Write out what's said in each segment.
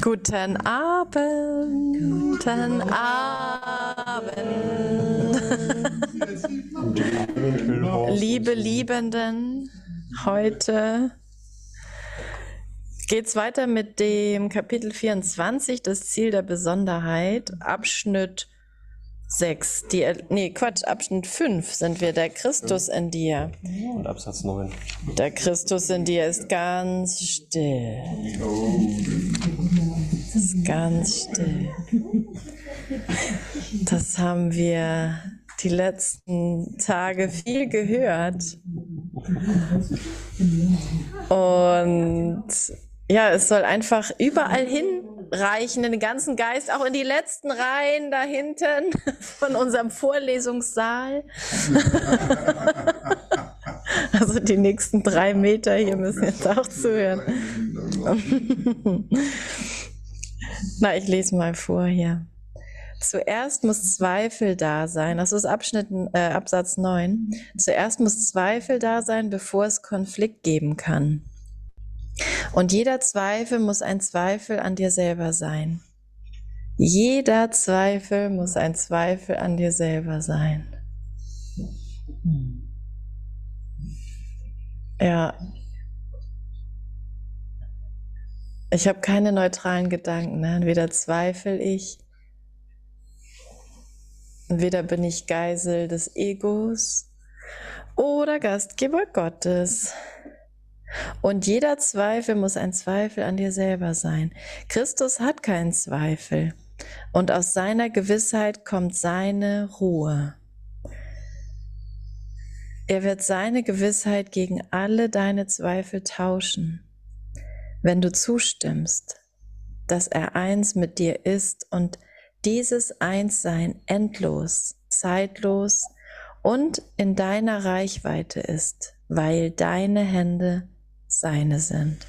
Guten Abend, guten Abend. Liebe Liebenden, heute geht es weiter mit dem Kapitel 24, das Ziel der Besonderheit, Abschnitt 6. Die, nee, Quatsch, Abschnitt 5 sind wir, der Christus in dir. Und Absatz 9. Der Christus in dir ist ganz still. Ist ganz still. Das haben wir die letzten Tage viel gehört. Und ja, es soll einfach überall hinreichen, in den ganzen Geist, auch in die letzten Reihen da hinten von unserem Vorlesungssaal. also die nächsten drei Meter hier müssen jetzt auch zuhören. Na, ich lese mal vor hier. Zuerst muss Zweifel da sein. Das ist Abschnitt, äh, Absatz 9. Zuerst muss Zweifel da sein, bevor es Konflikt geben kann. Und jeder Zweifel muss ein Zweifel an dir selber sein. Jeder Zweifel muss ein Zweifel an dir selber sein. Ja. Ich habe keine neutralen Gedanken. Ne? Entweder zweifle ich, entweder bin ich Geisel des Egos oder Gastgeber Gottes. Und jeder Zweifel muss ein Zweifel an dir selber sein. Christus hat keinen Zweifel. Und aus seiner Gewissheit kommt seine Ruhe. Er wird seine Gewissheit gegen alle deine Zweifel tauschen, wenn du zustimmst, dass er eins mit dir ist und dieses Einssein endlos, zeitlos und in deiner Reichweite ist, weil deine Hände seine sind.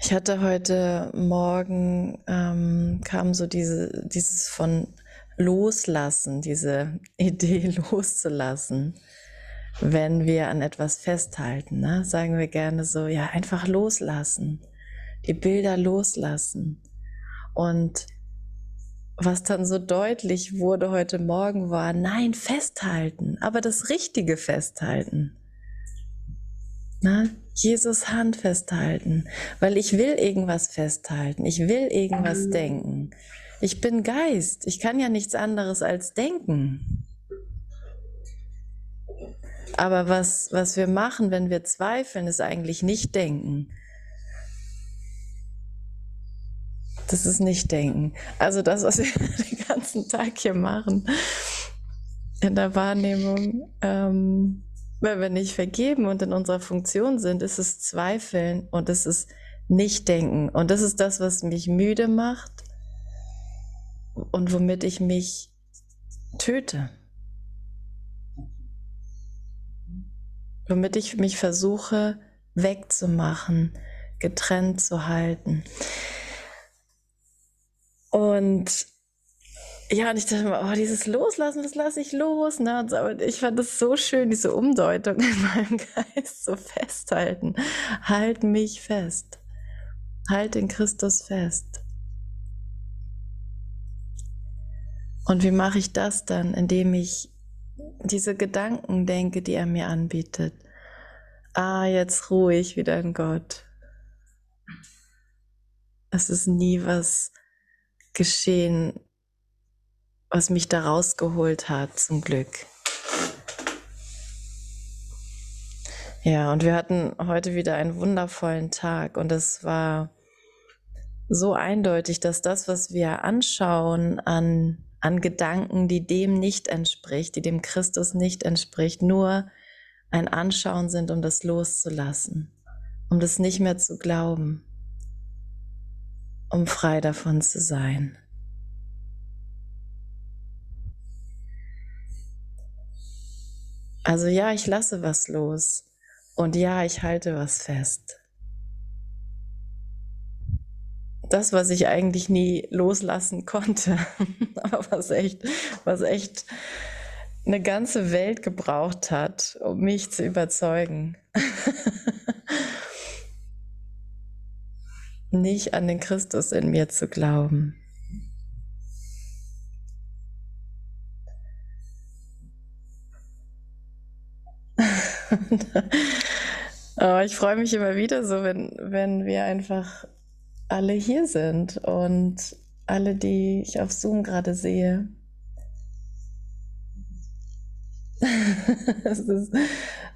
Ich hatte heute Morgen, ähm, kam so diese, dieses von Loslassen, diese Idee loszulassen, wenn wir an etwas festhalten. Ne? Sagen wir gerne so, ja, einfach loslassen, die Bilder loslassen. Und was dann so deutlich wurde heute Morgen war, nein, festhalten, aber das richtige Festhalten. Na, Jesus Hand festhalten, weil ich will irgendwas festhalten, ich will irgendwas mhm. denken. Ich bin Geist, ich kann ja nichts anderes als denken. Aber was, was wir machen, wenn wir zweifeln, ist eigentlich nicht denken, Das ist nicht denken. Also das, was wir den ganzen Tag hier machen in der Wahrnehmung, ähm, wenn wir nicht vergeben und in unserer Funktion sind, ist es Zweifeln und es ist nicht denken. Und das ist das, was mich müde macht und womit ich mich töte. Womit ich mich versuche wegzumachen, getrennt zu halten. Und ja, und ich dachte mir, oh, dieses Loslassen, das lasse ich los. Ne? Aber ich fand das so schön, diese Umdeutung in meinem Geist, so festhalten. Halt mich fest. Halt den Christus fest. Und wie mache ich das dann? Indem ich diese Gedanken denke, die er mir anbietet. Ah, jetzt ruhig wieder in Gott. Es ist nie was geschehen, was mich da rausgeholt hat, zum Glück. Ja, und wir hatten heute wieder einen wundervollen Tag und es war so eindeutig, dass das, was wir anschauen an, an Gedanken, die dem nicht entspricht, die dem Christus nicht entspricht, nur ein Anschauen sind, um das loszulassen, um das nicht mehr zu glauben um frei davon zu sein. Also ja, ich lasse was los und ja, ich halte was fest. Das, was ich eigentlich nie loslassen konnte, aber was echt, was echt eine ganze Welt gebraucht hat, um mich zu überzeugen. Nicht an den Christus in mir zu glauben. oh, ich freue mich immer wieder so, wenn, wenn wir einfach alle hier sind und alle, die ich auf Zoom gerade sehe. es ist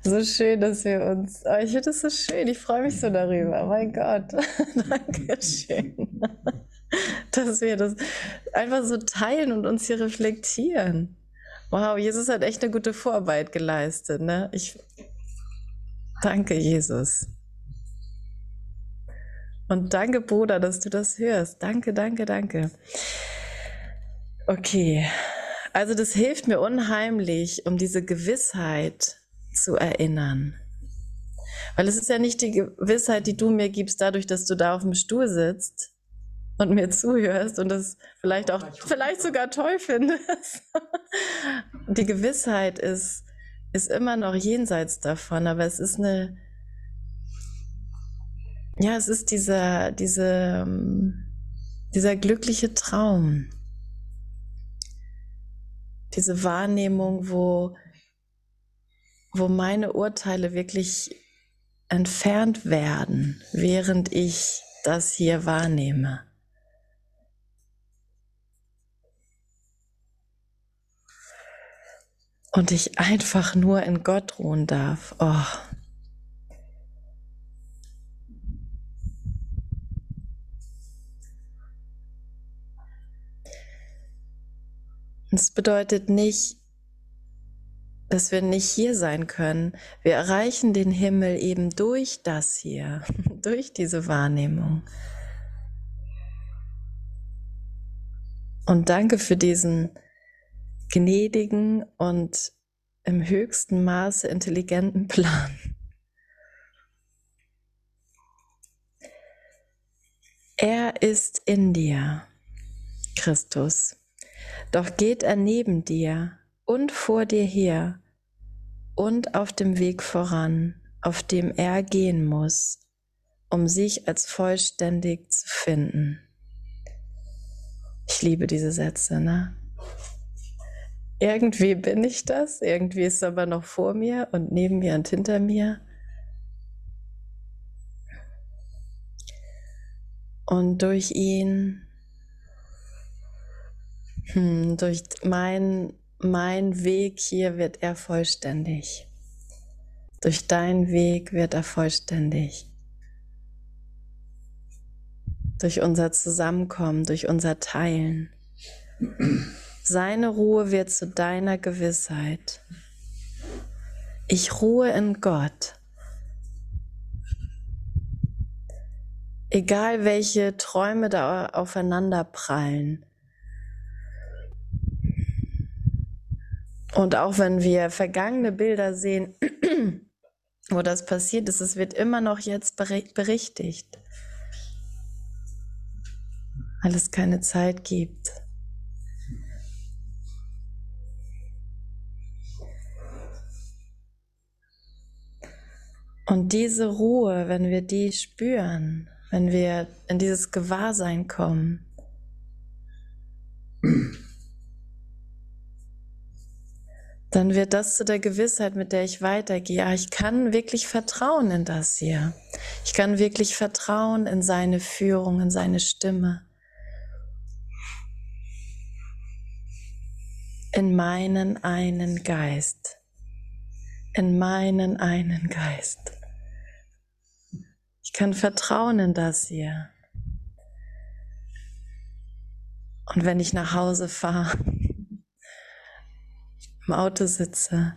so schön, dass wir uns. Oh, ich finde es so schön. Ich freue mich so darüber. Mein Gott. Dankeschön. dass wir das einfach so teilen und uns hier reflektieren. Wow, Jesus hat echt eine gute Vorarbeit geleistet. Ne? Ich danke, Jesus. Und danke, Bruder, dass du das hörst. Danke, danke, danke. Okay, also das hilft mir unheimlich, um diese Gewissheit zu erinnern. Weil es ist ja nicht die Gewissheit, die du mir gibst, dadurch, dass du da auf dem Stuhl sitzt und mir zuhörst und das vielleicht auch, vielleicht sogar toll findest. Die Gewissheit ist, ist immer noch jenseits davon, aber es ist eine, ja, es ist dieser, diese, dieser glückliche Traum diese Wahrnehmung, wo, wo meine Urteile wirklich entfernt werden, während ich das hier wahrnehme. Und ich einfach nur in Gott ruhen darf. Oh. Es bedeutet nicht, dass wir nicht hier sein können. Wir erreichen den Himmel eben durch das hier, durch diese Wahrnehmung. Und danke für diesen gnädigen und im höchsten Maße intelligenten Plan. Er ist in dir, Christus. Doch geht er neben dir und vor dir her und auf dem Weg voran, auf dem er gehen muss, um sich als vollständig zu finden. Ich liebe diese Sätze, ne? Irgendwie bin ich das, irgendwie ist es aber noch vor mir und neben mir und hinter mir. Und durch ihn hm, durch mein, mein Weg hier wird er vollständig. Durch deinen Weg wird er vollständig. Durch unser Zusammenkommen, durch unser Teilen. Seine Ruhe wird zu deiner Gewissheit. Ich ruhe in Gott. Egal welche Träume da aufeinander prallen, Und auch wenn wir vergangene Bilder sehen, wo das passiert ist, es wird immer noch jetzt berichtigt, weil es keine Zeit gibt. Und diese Ruhe, wenn wir die spüren, wenn wir in dieses Gewahrsein kommen, dann wird das zu der Gewissheit, mit der ich weitergehe. Ja, ich kann wirklich vertrauen in das hier. Ich kann wirklich vertrauen in seine Führung, in seine Stimme. In meinen einen Geist. In meinen einen Geist. Ich kann vertrauen in das hier. Und wenn ich nach Hause fahre, im Auto sitze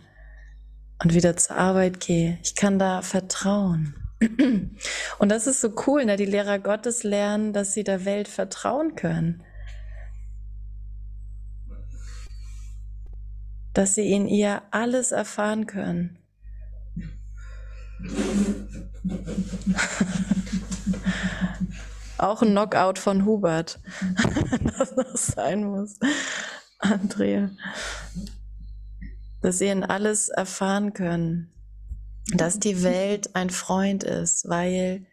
und wieder zur Arbeit gehe. Ich kann da vertrauen. Und das ist so cool, ne? die Lehrer Gottes lernen, dass sie der Welt vertrauen können. Dass sie in ihr alles erfahren können. Auch ein Knockout von Hubert, dass das sein muss. Andrea. Dass sie in alles erfahren können, dass die Welt ein Freund ist, weil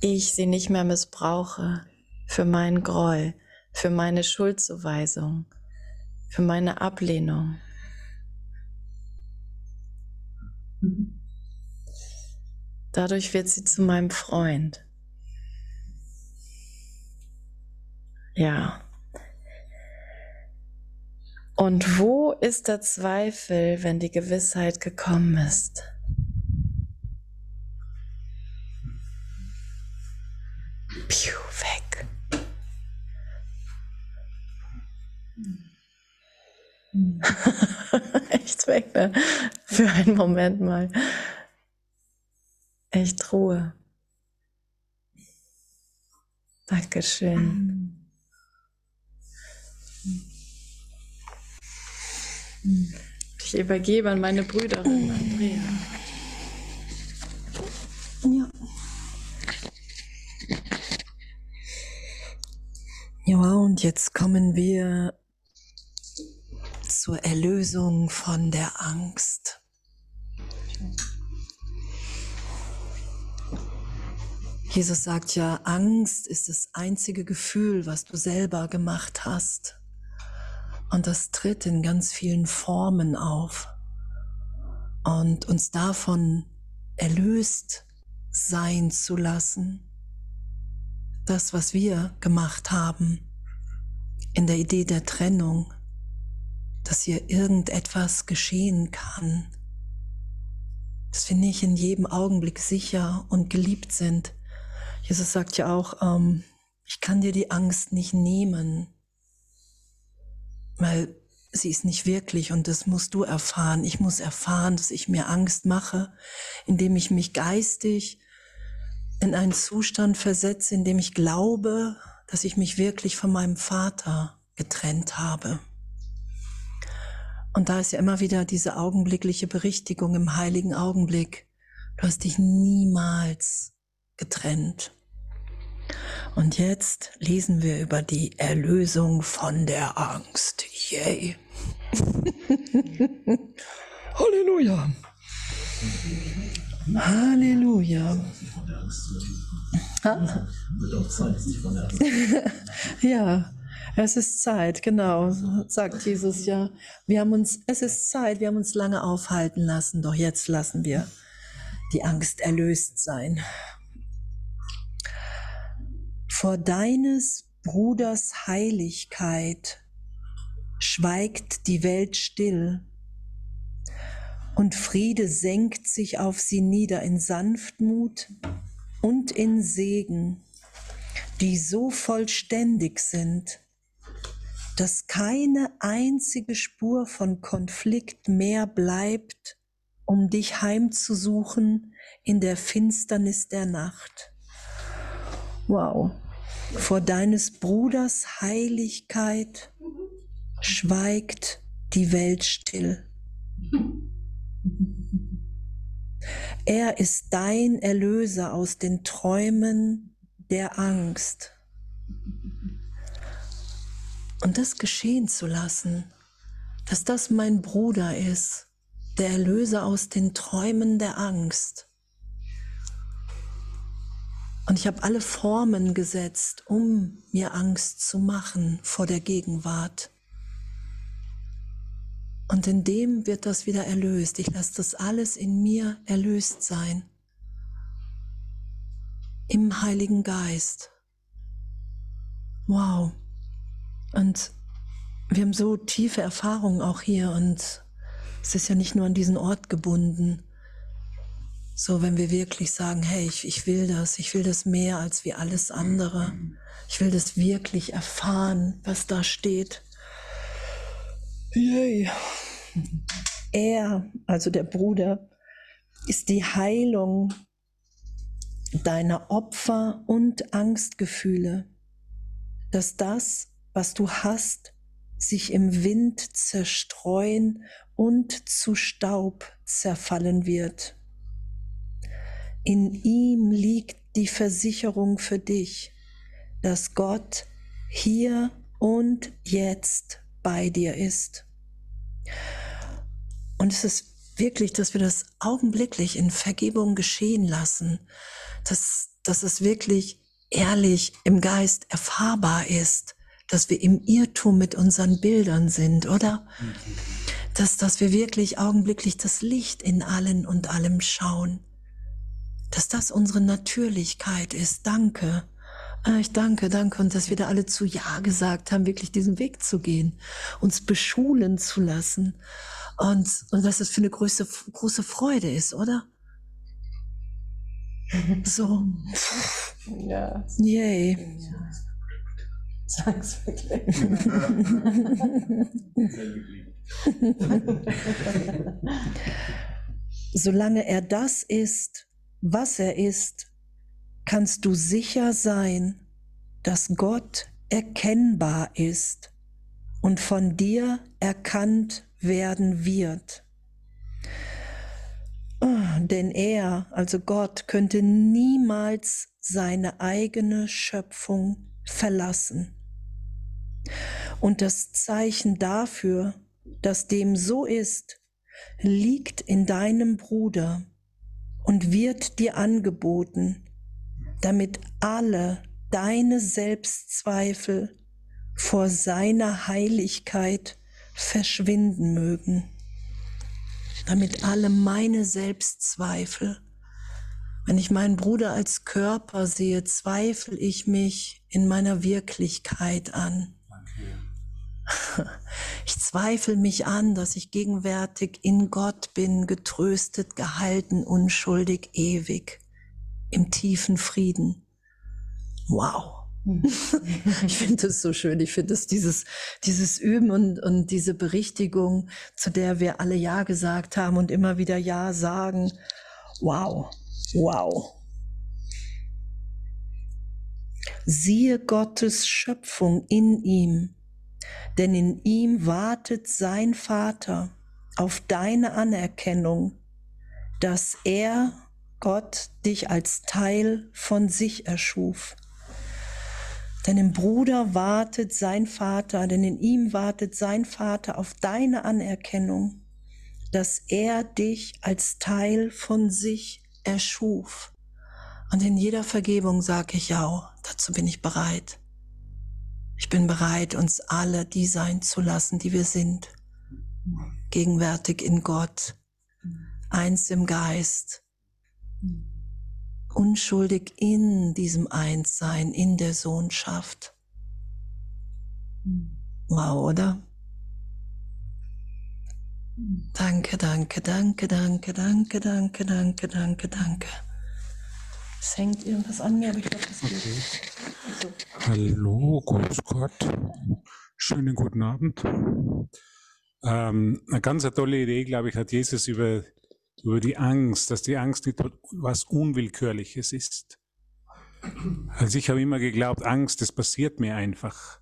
ich sie nicht mehr missbrauche für meinen Groll, für meine Schuldzuweisung, für meine Ablehnung. Dadurch wird sie zu meinem Freund. Ja. Und wo ist der Zweifel, wenn die Gewissheit gekommen ist? Piu, weg. Echt weg, ne? Für einen Moment mal. Echt Ruhe. Dankeschön. Ich übergebe an meine Brüderin Andrea. Ja. Ja, und jetzt kommen wir zur Erlösung von der Angst. Jesus sagt ja, Angst ist das einzige Gefühl, was du selber gemacht hast. Und das tritt in ganz vielen Formen auf. Und uns davon erlöst sein zu lassen, das, was wir gemacht haben, in der Idee der Trennung, dass hier irgendetwas geschehen kann, dass wir nicht in jedem Augenblick sicher und geliebt sind. Jesus sagt ja auch, ähm, ich kann dir die Angst nicht nehmen weil sie ist nicht wirklich und das musst du erfahren. Ich muss erfahren, dass ich mir Angst mache, indem ich mich geistig in einen Zustand versetze, in dem ich glaube, dass ich mich wirklich von meinem Vater getrennt habe. Und da ist ja immer wieder diese augenblickliche Berichtigung im heiligen Augenblick. Du hast dich niemals getrennt. Und jetzt lesen wir über die Erlösung von der Angst. Yay. Halleluja. Halleluja. ja, es ist Zeit, genau, sagt Jesus ja. Wir haben uns, es ist Zeit, wir haben uns lange aufhalten lassen, doch jetzt lassen wir die Angst erlöst sein. Vor deines Bruders Heiligkeit schweigt die Welt still und Friede senkt sich auf sie nieder in Sanftmut und in Segen, die so vollständig sind, dass keine einzige Spur von Konflikt mehr bleibt, um dich heimzusuchen in der Finsternis der Nacht. Wow vor deines Bruders Heiligkeit schweigt die Welt still. Er ist dein Erlöser aus den Träumen der Angst. Und das geschehen zu lassen, dass das mein Bruder ist, der Erlöser aus den Träumen der Angst. Und ich habe alle Formen gesetzt, um mir Angst zu machen vor der Gegenwart. Und in dem wird das wieder erlöst. Ich lasse das alles in mir erlöst sein. Im Heiligen Geist. Wow. Und wir haben so tiefe Erfahrungen auch hier und es ist ja nicht nur an diesen Ort gebunden. So, wenn wir wirklich sagen, hey, ich, ich will das, ich will das mehr als wie alles andere. Ich will das wirklich erfahren, was da steht. Yay. Er, also der Bruder, ist die Heilung deiner Opfer und Angstgefühle, dass das, was du hast, sich im Wind zerstreuen und zu Staub zerfallen wird. In ihm liegt die Versicherung für dich, dass Gott hier und jetzt bei dir ist. Und es ist wirklich, dass wir das augenblicklich in Vergebung geschehen lassen, dass, dass es wirklich ehrlich im Geist erfahrbar ist, dass wir im Irrtum mit unseren Bildern sind, oder? Dass, dass wir wirklich augenblicklich das Licht in allen und allem schauen. Dass das unsere Natürlichkeit ist. Danke. Ah, ich danke, danke. Und dass wir da alle zu Ja gesagt haben, wirklich diesen Weg zu gehen, uns beschulen zu lassen. Und, und was das für eine große, große Freude ist, oder? So. Ja. Yay. Ja. Sag's wirklich. Solange er das ist, was er ist, kannst du sicher sein, dass Gott erkennbar ist und von dir erkannt werden wird. Oh, denn er, also Gott, könnte niemals seine eigene Schöpfung verlassen. Und das Zeichen dafür, dass dem so ist, liegt in deinem Bruder und wird dir angeboten, damit alle deine Selbstzweifel vor seiner Heiligkeit verschwinden mögen, damit alle meine Selbstzweifel, wenn ich meinen Bruder als Körper sehe, zweifle ich mich in meiner Wirklichkeit an. Ich zweifle mich an, dass ich gegenwärtig in Gott bin, getröstet, gehalten, unschuldig, ewig, im tiefen Frieden. Wow. Ich finde das so schön. Ich finde es dieses, dieses Üben und, und diese Berichtigung, zu der wir alle Ja gesagt haben und immer wieder Ja sagen. Wow. Wow. Siehe Gottes Schöpfung in ihm, denn in ihm wartet sein Vater auf deine Anerkennung, dass er, Gott, dich als Teil von sich erschuf. Denn im Bruder wartet sein Vater, denn in ihm wartet sein Vater auf deine Anerkennung, dass er dich als Teil von sich erschuf. Und in jeder Vergebung sage ich ja, dazu bin ich bereit. Ich bin bereit, uns alle die sein zu lassen, die wir sind. Gegenwärtig in Gott, eins im Geist, unschuldig in diesem Einssein, in der Sohnschaft. Wow, oder? Danke, danke, danke, danke, danke, danke, danke, danke, danke. Es hängt irgendwas an mir, aber ich glaube, das geht. Okay. So. Hallo, grüß Gott. Schönen guten Abend. Ähm, eine ganz tolle Idee, glaube ich, hat Jesus über über die Angst, dass die Angst nicht was Unwillkürliches ist. Also ich habe immer geglaubt, Angst, das passiert mir einfach.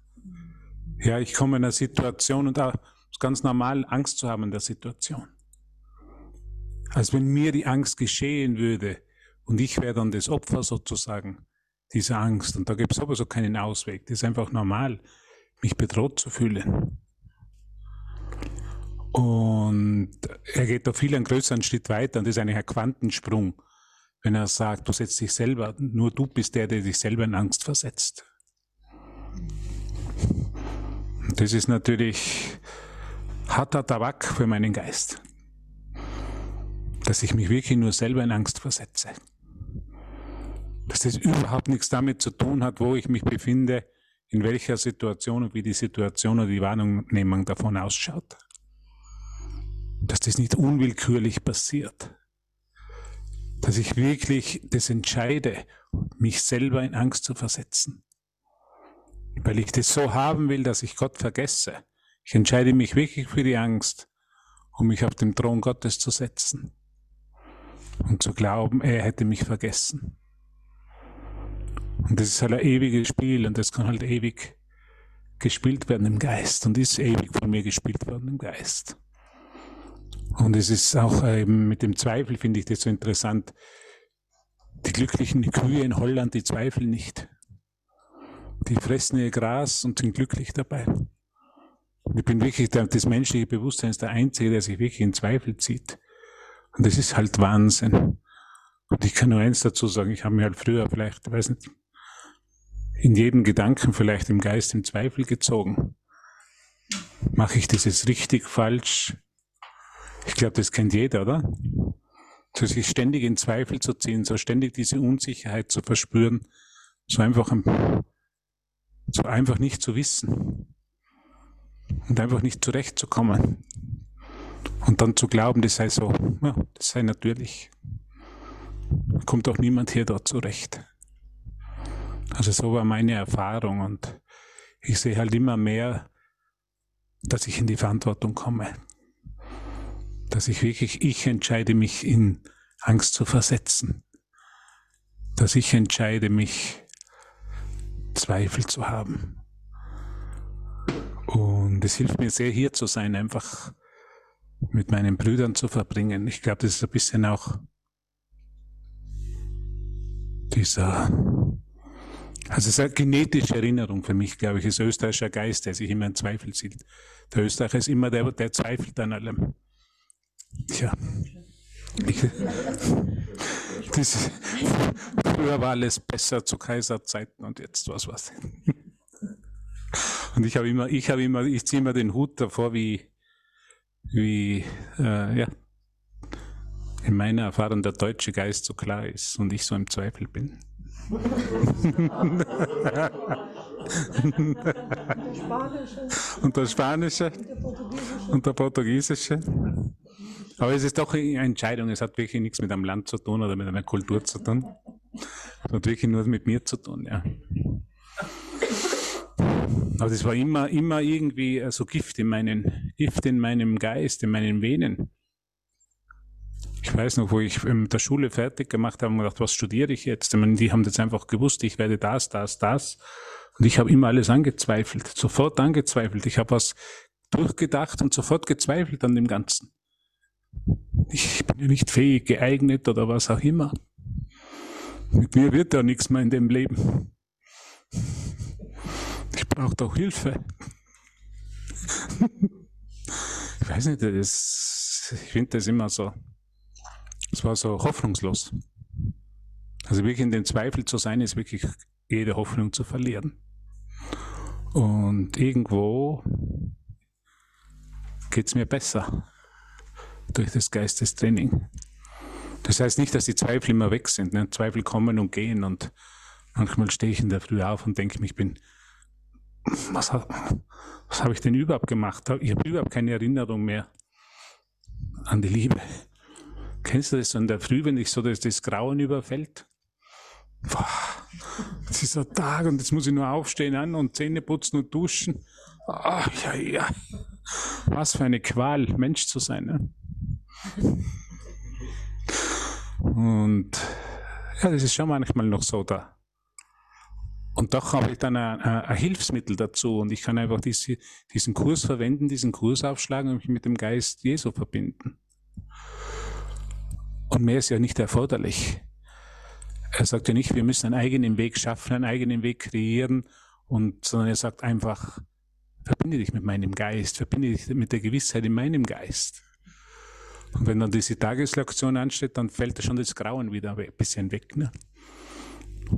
Ja, ich komme in eine Situation und da ist ganz normal, Angst zu haben in der Situation. Als wenn mir die Angst geschehen würde und ich wäre dann das Opfer sozusagen dieser Angst. Und da gibt es sowieso keinen Ausweg. Das ist einfach normal, mich bedroht zu fühlen. Und er geht da viel einen größeren Schritt weiter und das ist eigentlich ein Quantensprung, wenn er sagt, du setzt dich selber, nur du bist der, der dich selber in Angst versetzt. Das ist natürlich harter Tabak für meinen Geist, dass ich mich wirklich nur selber in Angst versetze. Dass das überhaupt nichts damit zu tun hat, wo ich mich befinde, in welcher Situation und wie die Situation oder die Wahrnehmung davon ausschaut dass das nicht unwillkürlich passiert. Dass ich wirklich das entscheide, mich selber in Angst zu versetzen. Weil ich das so haben will, dass ich Gott vergesse. Ich entscheide mich wirklich für die Angst, um mich auf den Thron Gottes zu setzen. Und zu glauben, er hätte mich vergessen. Und das ist halt ein ewiges Spiel und das kann halt ewig gespielt werden im Geist und ist ewig von mir gespielt worden im Geist. Und es ist auch eben mit dem Zweifel, finde ich das so interessant. Die glücklichen Kühe in Holland, die zweifeln nicht. Die fressen ihr Gras und sind glücklich dabei. Ich bin wirklich, das menschliche Bewusstsein ist der Einzige, der sich wirklich in Zweifel zieht. Und das ist halt Wahnsinn. Und ich kann nur eins dazu sagen, ich habe mir halt früher vielleicht, ich weiß nicht, in jedem Gedanken vielleicht im Geist im Zweifel gezogen. Mache ich das jetzt richtig, falsch? Ich glaube, das kennt jeder, oder? So sich ständig in Zweifel zu ziehen, so ständig diese Unsicherheit zu verspüren, so einfach, so einfach nicht zu wissen und einfach nicht zurechtzukommen. Und dann zu glauben, das sei so, ja, das sei natürlich. Kommt auch niemand hier dort zurecht. Also so war meine Erfahrung und ich sehe halt immer mehr, dass ich in die Verantwortung komme. Dass ich wirklich, ich entscheide mich in Angst zu versetzen. Dass ich entscheide mich Zweifel zu haben. Und es hilft mir sehr, hier zu sein, einfach mit meinen Brüdern zu verbringen. Ich glaube, das ist ein bisschen auch dieser, also es ist eine genetische Erinnerung für mich, glaube ich, ist österreichischer Geist, der sich immer in Zweifel zieht. Der Österreicher ist immer der, der zweifelt an allem. Tja. Ich, das, früher war alles besser zu Kaiserzeiten und jetzt was was. Und ich habe immer, ich habe immer, ich ziehe immer den Hut davor, wie, wie, äh, ja, in meiner Erfahrung der deutsche Geist so klar ist und ich so im Zweifel bin. und der Spanische und der Portugiesische. Aber es ist doch eine Entscheidung, es hat wirklich nichts mit einem Land zu tun oder mit einer Kultur zu tun. Es hat wirklich nur mit mir zu tun, ja. Aber das war immer, immer irgendwie so Gift in meinen, Gift in meinem Geist, in meinen Venen. Ich weiß noch, wo ich mit der Schule fertig gemacht habe und gedacht, was studiere ich jetzt? Ich meine, die haben jetzt einfach gewusst, ich werde das, das, das. Und ich habe immer alles angezweifelt, sofort angezweifelt. Ich habe was durchgedacht und sofort gezweifelt an dem Ganzen. Ich bin ja nicht fähig, geeignet oder was auch immer. Mit mir wird ja nichts mehr in dem Leben. Ich brauche doch Hilfe. ich weiß nicht, das, ich finde das immer so, es war so hoffnungslos. Also wirklich in dem Zweifel zu sein, ist wirklich jede Hoffnung zu verlieren. Und irgendwo geht es mir besser durch das Geistestraining. Das heißt nicht, dass die Zweifel immer weg sind. Ne? Zweifel kommen und gehen und manchmal stehe ich in der Früh auf und denke, ich bin was, was habe ich denn überhaupt gemacht? Ich habe überhaupt keine Erinnerung mehr an die Liebe. Kennst du das so in der Früh, wenn dich so das, das Grauen überfällt? Boah, es ist ein Tag und jetzt muss ich nur aufstehen an und Zähne putzen und duschen. Oh, ja, ja. Was für eine Qual, Mensch zu sein. Ne? Und ja, das ist schon manchmal noch so da. Und doch habe ich dann ein, ein, Hilfsmittel dazu und ich kann einfach diese, diesen Kurs verwenden, diesen Kurs aufschlagen und mich mit dem Geist Jesu verbinden. Und mehr ist ja nicht erforderlich. Er sagt ja nicht, wir müssen einen eigenen Weg schaffen, einen eigenen Weg kreieren, und, sondern er sagt einfach, verbinde dich mit meinem Geist, verbinde dich mit der Gewissheit in meinem Geist. Und wenn dann diese Tageslektion ansteht, dann fällt schon das Grauen wieder ein bisschen weg. Ne?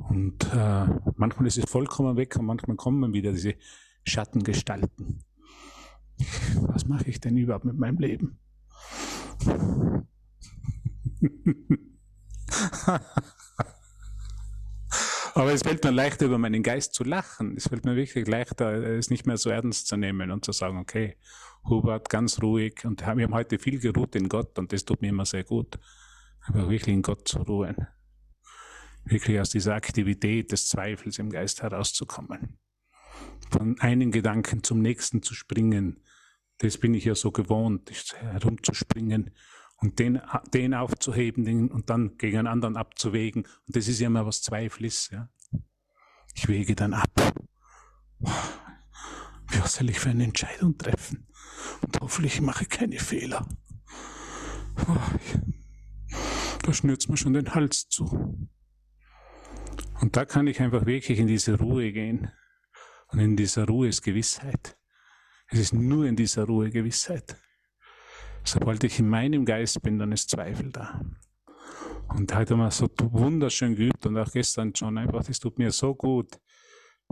Und äh, manchmal ist es vollkommen weg und manchmal kommen wieder diese Schattengestalten. Was mache ich denn überhaupt mit meinem Leben? Aber es fällt mir leichter, über meinen Geist zu lachen. Es fällt mir wirklich leichter, es nicht mehr so ernst zu nehmen und zu sagen, okay, Hubert, ganz ruhig. Und wir haben heute viel geruht in Gott und das tut mir immer sehr gut. Aber wirklich in Gott zu ruhen wirklich aus dieser Aktivität des Zweifels im Geist herauszukommen. Von einem Gedanken zum nächsten zu springen, das bin ich ja so gewohnt, herumzuspringen und den, den aufzuheben den, und dann gegen einen anderen abzuwägen. Und das ist ja immer was Zweifel ist. Ja. Ich wäge dann ab. Was soll ich für eine Entscheidung treffen? Und hoffentlich mache ich keine Fehler. Da schnürt mir schon den Hals zu. Und da kann ich einfach wirklich in diese Ruhe gehen. Und in dieser Ruhe ist Gewissheit. Es ist nur in dieser Ruhe Gewissheit. Sobald ich in meinem Geist bin, dann ist Zweifel da. Und heute haben wir so wunderschön geübt und auch gestern schon einfach, das tut mir so gut.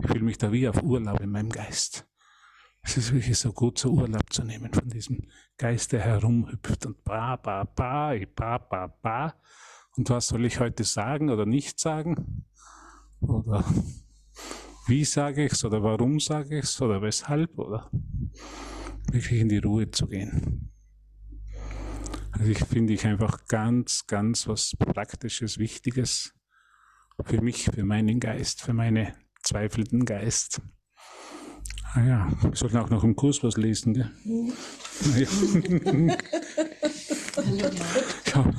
Ich fühle mich da wie auf Urlaub in meinem Geist. Es ist wirklich so gut, so Urlaub zu nehmen von diesem Geist, der herumhüpft und ba, ba, ba, ba, ba, ba. Und was soll ich heute sagen oder nicht sagen? Oder wie sage ich es oder warum sage ich es oder weshalb oder wirklich in die Ruhe zu gehen. Also ich finde ich einfach ganz, ganz was Praktisches, Wichtiges für mich, für meinen Geist, für meinen zweifelnden Geist. Ah ja, wir sollten auch noch im Kurs was lesen, gell? Mhm. Ja. ja.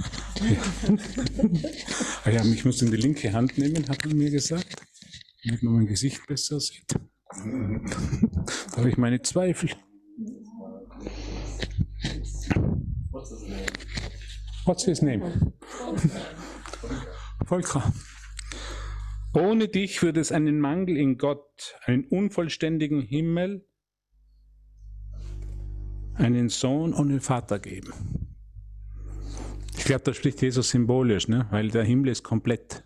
ah ja, ich muss in die linke Hand nehmen, hat man mir gesagt, damit man mein Gesicht besser sieht. da habe ich meine Zweifel. What's his name? Volker. Ohne dich würde es einen Mangel in Gott, einen unvollständigen Himmel, einen Sohn ohne Vater geben. Ich glaube, da spricht Jesus symbolisch, ne? weil der Himmel ist komplett.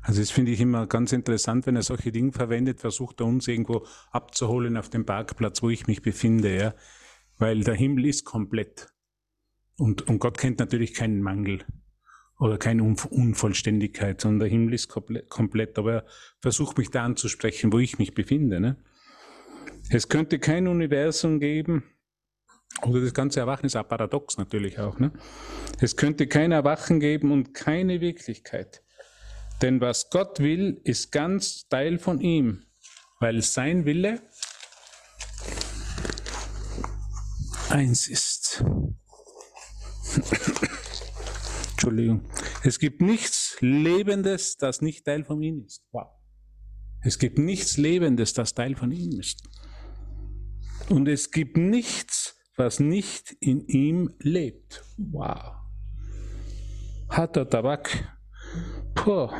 Also das finde ich immer ganz interessant, wenn er solche Dinge verwendet, versucht er uns irgendwo abzuholen auf dem Parkplatz, wo ich mich befinde, ja? weil der Himmel ist komplett. Und, und Gott kennt natürlich keinen Mangel oder keine Unvollständigkeit, sondern der Himmel ist komplett. Aber er versucht mich da anzusprechen, wo ich mich befinde. Ne? Es könnte kein Universum geben, oder das ganze Erwachen ist auch paradox natürlich auch. Ne? Es könnte kein Erwachen geben und keine Wirklichkeit. Denn was Gott will, ist ganz Teil von ihm, weil sein Wille eins ist. Entschuldigung. Es gibt nichts Lebendes, das nicht Teil von ihm ist. Wow. Es gibt nichts Lebendes, das Teil von ihm ist. Und es gibt nichts, was nicht in ihm lebt. Wow. Hat der Tabak. Puh.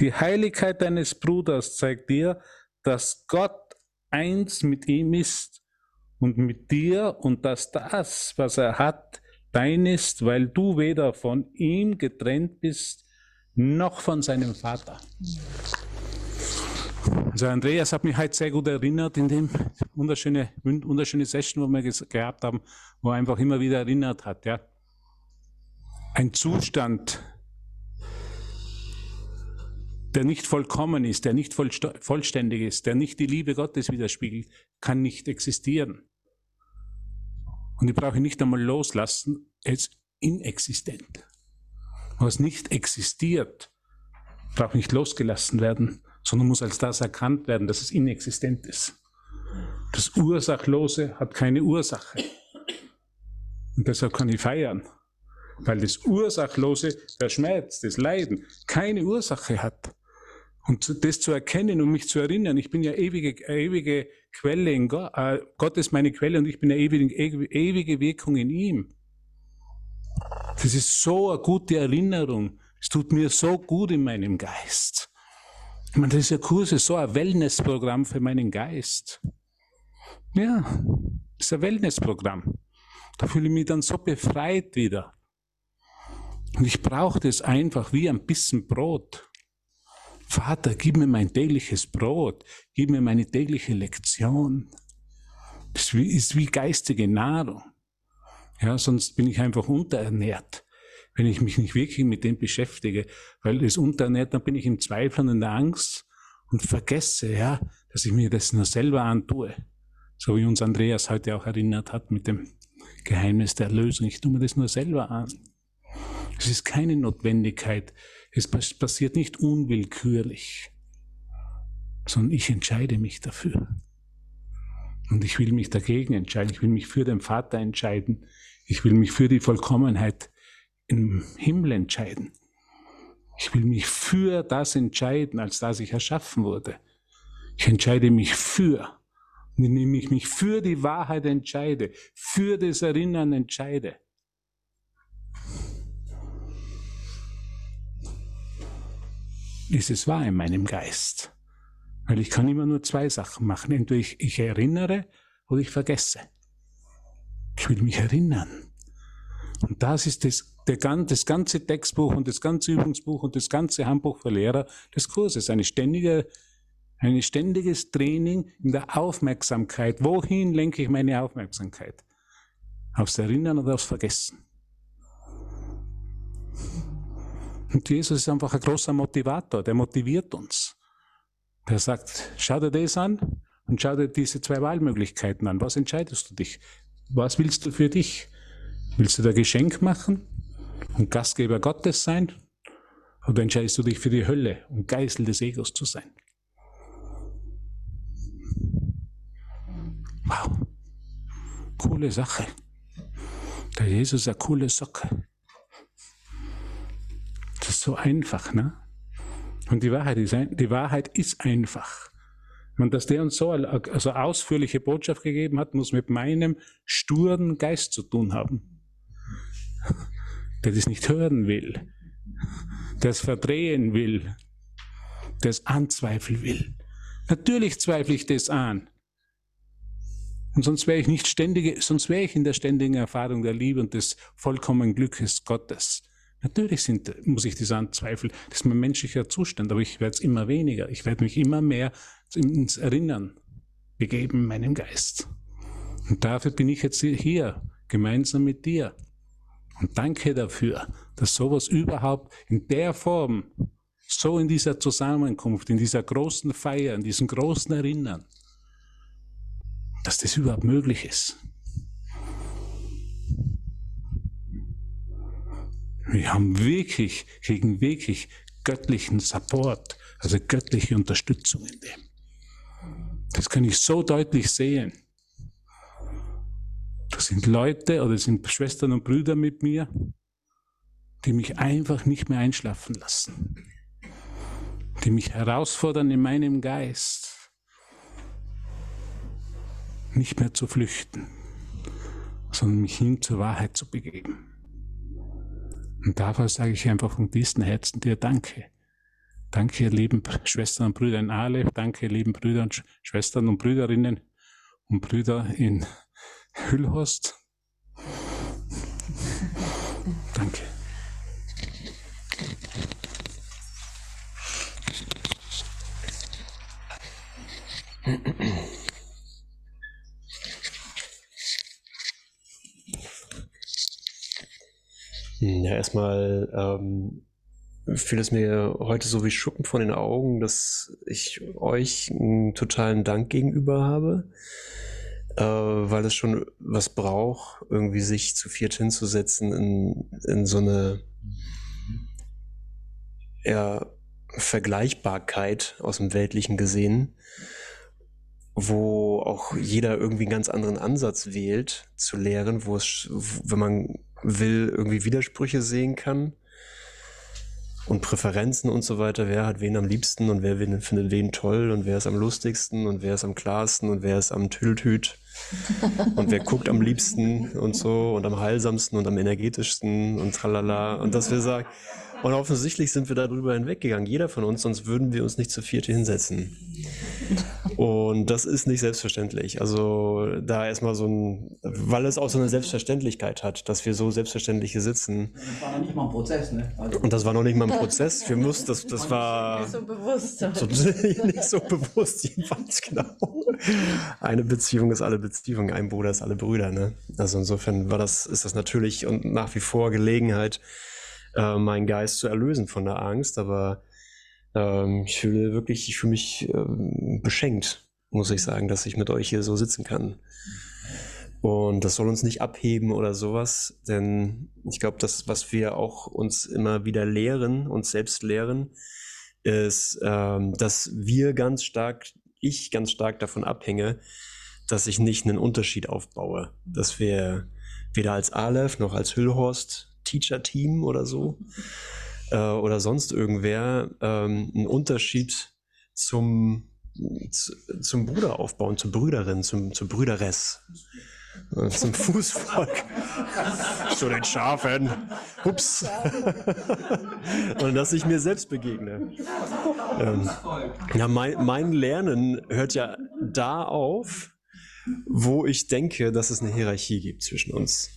Die Heiligkeit deines Bruders zeigt dir, dass Gott eins mit ihm ist und mit dir und dass das, was er hat, dein ist, weil du weder von ihm getrennt bist, noch von seinem Vater. Also Andreas hat mich heute sehr gut erinnert in dem wunderschöne, wunderschöne Session, wo wir gehabt haben, wo er einfach immer wieder erinnert hat, ja. Ein Zustand, der nicht vollkommen ist, der nicht vollständig ist, der nicht die Liebe Gottes widerspiegelt, kann nicht existieren. Und ich brauche nicht einmal loslassen, er ist inexistent. Was nicht existiert, braucht nicht losgelassen werden, sondern muss als das erkannt werden, dass es inexistent ist. Das Ursachlose hat keine Ursache. Und deshalb kann ich feiern, weil das Ursachlose, der Schmerz, das Leiden, keine Ursache hat. Und das zu erkennen und mich zu erinnern, ich bin ja ewige, ewige Quelle in Gott, äh, Gott ist meine Quelle und ich bin eine ewige, ewige Wirkung in ihm. Das ist so eine gute Erinnerung. Es tut mir so gut in meinem Geist. Ich meine, dieser Kurs ist so ein Wellnessprogramm für meinen Geist. Ja, ist ein Wellnessprogramm. Da fühle ich mich dann so befreit wieder. Und ich brauche das einfach wie ein bisschen Brot. Vater, gib mir mein tägliches Brot, gib mir meine tägliche Lektion. Das ist wie geistige Nahrung. Ja, sonst bin ich einfach unterernährt, wenn ich mich nicht wirklich mit dem beschäftige. Weil es unterernährt, dann bin ich im Zweifel und in der Angst und vergesse, ja, dass ich mir das nur selber antue. So wie uns Andreas heute auch erinnert hat mit dem Geheimnis der Erlösung. Ich tue mir das nur selber an. Es ist keine Notwendigkeit. Es passiert nicht unwillkürlich, sondern ich entscheide mich dafür. Und ich will mich dagegen entscheiden. Ich will mich für den Vater entscheiden. Ich will mich für die Vollkommenheit im Himmel entscheiden. Ich will mich für das entscheiden, als das ich erschaffen wurde. Ich entscheide mich für, indem ich mich für die Wahrheit entscheide, für das Erinnern entscheide. Ist es wahr in meinem Geist? Weil ich kann immer nur zwei Sachen machen. Entweder ich, ich erinnere oder ich vergesse. Ich will mich erinnern. Und das ist das, der, das ganze Textbuch und das ganze Übungsbuch und das ganze Handbuch für Lehrer des Kurses. Eine ständige, ein ständiges Training in der Aufmerksamkeit. Wohin lenke ich meine Aufmerksamkeit? Aufs Erinnern oder aufs Vergessen? Und Jesus ist einfach ein großer Motivator, der motiviert uns. Der sagt, schau dir das an und schau dir diese zwei Wahlmöglichkeiten an. Was entscheidest du dich? Was willst du für dich? Willst du da Geschenk machen und Gastgeber Gottes sein? Oder entscheidest du dich für die Hölle und Geißel des Egos zu sein? Wow. Coole Sache. Der Jesus ist eine coole Socke. So einfach, ne? Und die Wahrheit ist, die Wahrheit ist einfach. Und dass der uns so eine also ausführliche Botschaft gegeben hat, muss mit meinem sturen Geist zu tun haben. Der das nicht hören will, der es verdrehen will, der es anzweifeln will. Natürlich zweifle ich das an. Und sonst wäre ich nicht ständige, sonst wäre ich in der ständigen Erfahrung der Liebe und des vollkommenen Glückes Gottes. Natürlich sind, muss ich das anzweifeln. Das ist mein menschlicher Zustand, aber ich werde es immer weniger. Ich werde mich immer mehr ins Erinnern begeben, meinem Geist. Und dafür bin ich jetzt hier, gemeinsam mit dir. Und danke dafür, dass sowas überhaupt in der Form, so in dieser Zusammenkunft, in dieser großen Feier, in diesem großen Erinnern, dass das überhaupt möglich ist. Wir haben wirklich, kriegen wirklich göttlichen Support, also göttliche Unterstützung in dem. Das kann ich so deutlich sehen. Das sind Leute oder sind Schwestern und Brüder mit mir, die mich einfach nicht mehr einschlafen lassen, die mich herausfordern in meinem Geist, nicht mehr zu flüchten, sondern mich hin zur Wahrheit zu begeben. Und dafür sage ich einfach von diesem Herzen dir Danke. Danke, ihr lieben Schwestern und Brüder in Aleph. Danke, ihr lieben Brüder und Schwestern und Brüderinnen und Brüder in Hüllhorst. Danke. Ja, erstmal ähm, fiel es mir heute so wie Schuppen von den Augen, dass ich euch einen totalen Dank gegenüber habe, äh, weil es schon was braucht, irgendwie sich zu viert hinzusetzen in, in so eine ja, Vergleichbarkeit aus dem Weltlichen gesehen, wo auch jeder irgendwie einen ganz anderen Ansatz wählt zu lehren, wo es, wenn man will, irgendwie Widersprüche sehen kann und Präferenzen und so weiter. Wer hat wen am liebsten und wer findet wen toll und wer ist am lustigsten und wer ist am klarsten und wer ist am Tüdeltüt und wer guckt am liebsten und so und am heilsamsten und am energetischsten und tralala. Und dass wir sagen, und offensichtlich sind wir darüber hinweggegangen, jeder von uns, sonst würden wir uns nicht zu vierte hinsetzen. Und das ist nicht selbstverständlich. Also da erstmal so ein, weil es auch so eine Selbstverständlichkeit hat, dass wir so selbstverständlich hier sitzen. Das war noch nicht mal ein Prozess, ne? Also und das war noch nicht mal ein Prozess. Wir mussten, das, das war nicht so bewusst. So, nicht so bewusst, jedenfalls genau. Eine Beziehung ist alle Beziehungen, ein Bruder ist alle Brüder. Ne? Also insofern war das, ist das natürlich und nach wie vor Gelegenheit, äh, meinen Geist zu erlösen von der Angst. Aber ähm, ich fühle wirklich, ich fühle mich ähm, beschenkt, muss ich sagen, dass ich mit euch hier so sitzen kann. Und das soll uns nicht abheben oder sowas, denn ich glaube, das, was wir auch uns immer wieder lehren, uns selbst lehren, ist, ähm, dass wir ganz stark, ich ganz stark davon abhänge, dass ich nicht einen Unterschied aufbaue, dass wir weder als Aleph noch als Hüllhorst Teacher-Team oder so äh, oder sonst irgendwer ähm, einen Unterschied zum, zu, zum Bruder aufbauen, zur Brüderin, zum, zur Brüderess, äh, zum Fußvolk, zu den Schafen. Ups. Und dass ich mir selbst begegne. Ähm, ja, mein, mein Lernen hört ja da auf, wo ich denke, dass es eine Hierarchie gibt zwischen uns.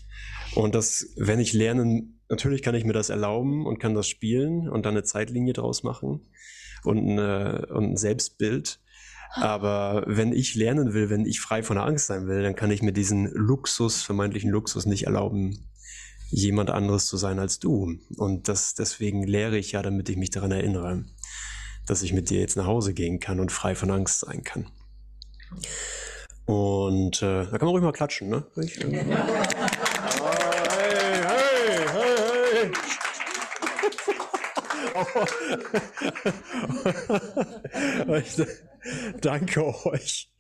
Und dass, wenn ich lernen, natürlich kann ich mir das erlauben und kann das spielen und dann eine Zeitlinie draus machen und, eine, und ein Selbstbild. Aber wenn ich lernen will, wenn ich frei von der Angst sein will, dann kann ich mir diesen Luxus, vermeintlichen Luxus nicht erlauben, jemand anderes zu sein als du. Und das, deswegen lehre ich ja, damit ich mich daran erinnere, dass ich mit dir jetzt nach Hause gehen kann und frei von Angst sein kann. Und äh, da kann man ruhig mal klatschen, ne? Ich, äh, hey, hey, hey, hey. ich danke euch.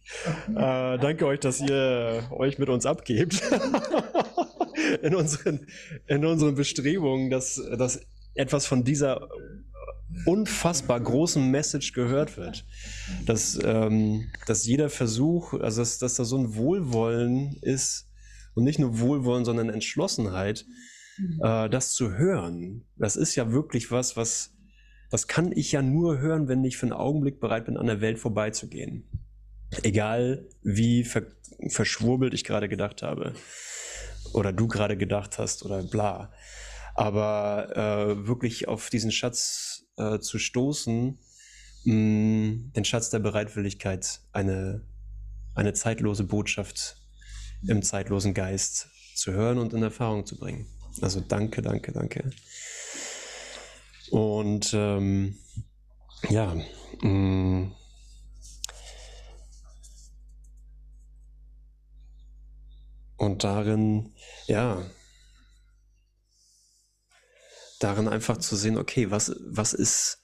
Äh, danke euch, dass ihr euch mit uns abgebt in unseren, in unseren Bestrebungen, dass, dass etwas von dieser unfassbar großen Message gehört wird. Dass, ähm, dass jeder Versuch, also dass, dass da so ein Wohlwollen ist und nicht nur Wohlwollen, sondern Entschlossenheit, äh, das zu hören. Das ist ja wirklich was, was, das kann ich ja nur hören, wenn ich für einen Augenblick bereit bin, an der Welt vorbeizugehen. Egal wie ver verschwurbelt ich gerade gedacht habe oder du gerade gedacht hast oder bla. Aber äh, wirklich auf diesen Schatz äh, zu stoßen, mh, mm, den Schatz der Bereitwilligkeit, eine, eine zeitlose Botschaft im zeitlosen Geist zu hören und in Erfahrung zu bringen. Also danke, danke, danke. Und ähm, ja, mm, und darin, ja, darin einfach zu sehen, okay, was, was ist,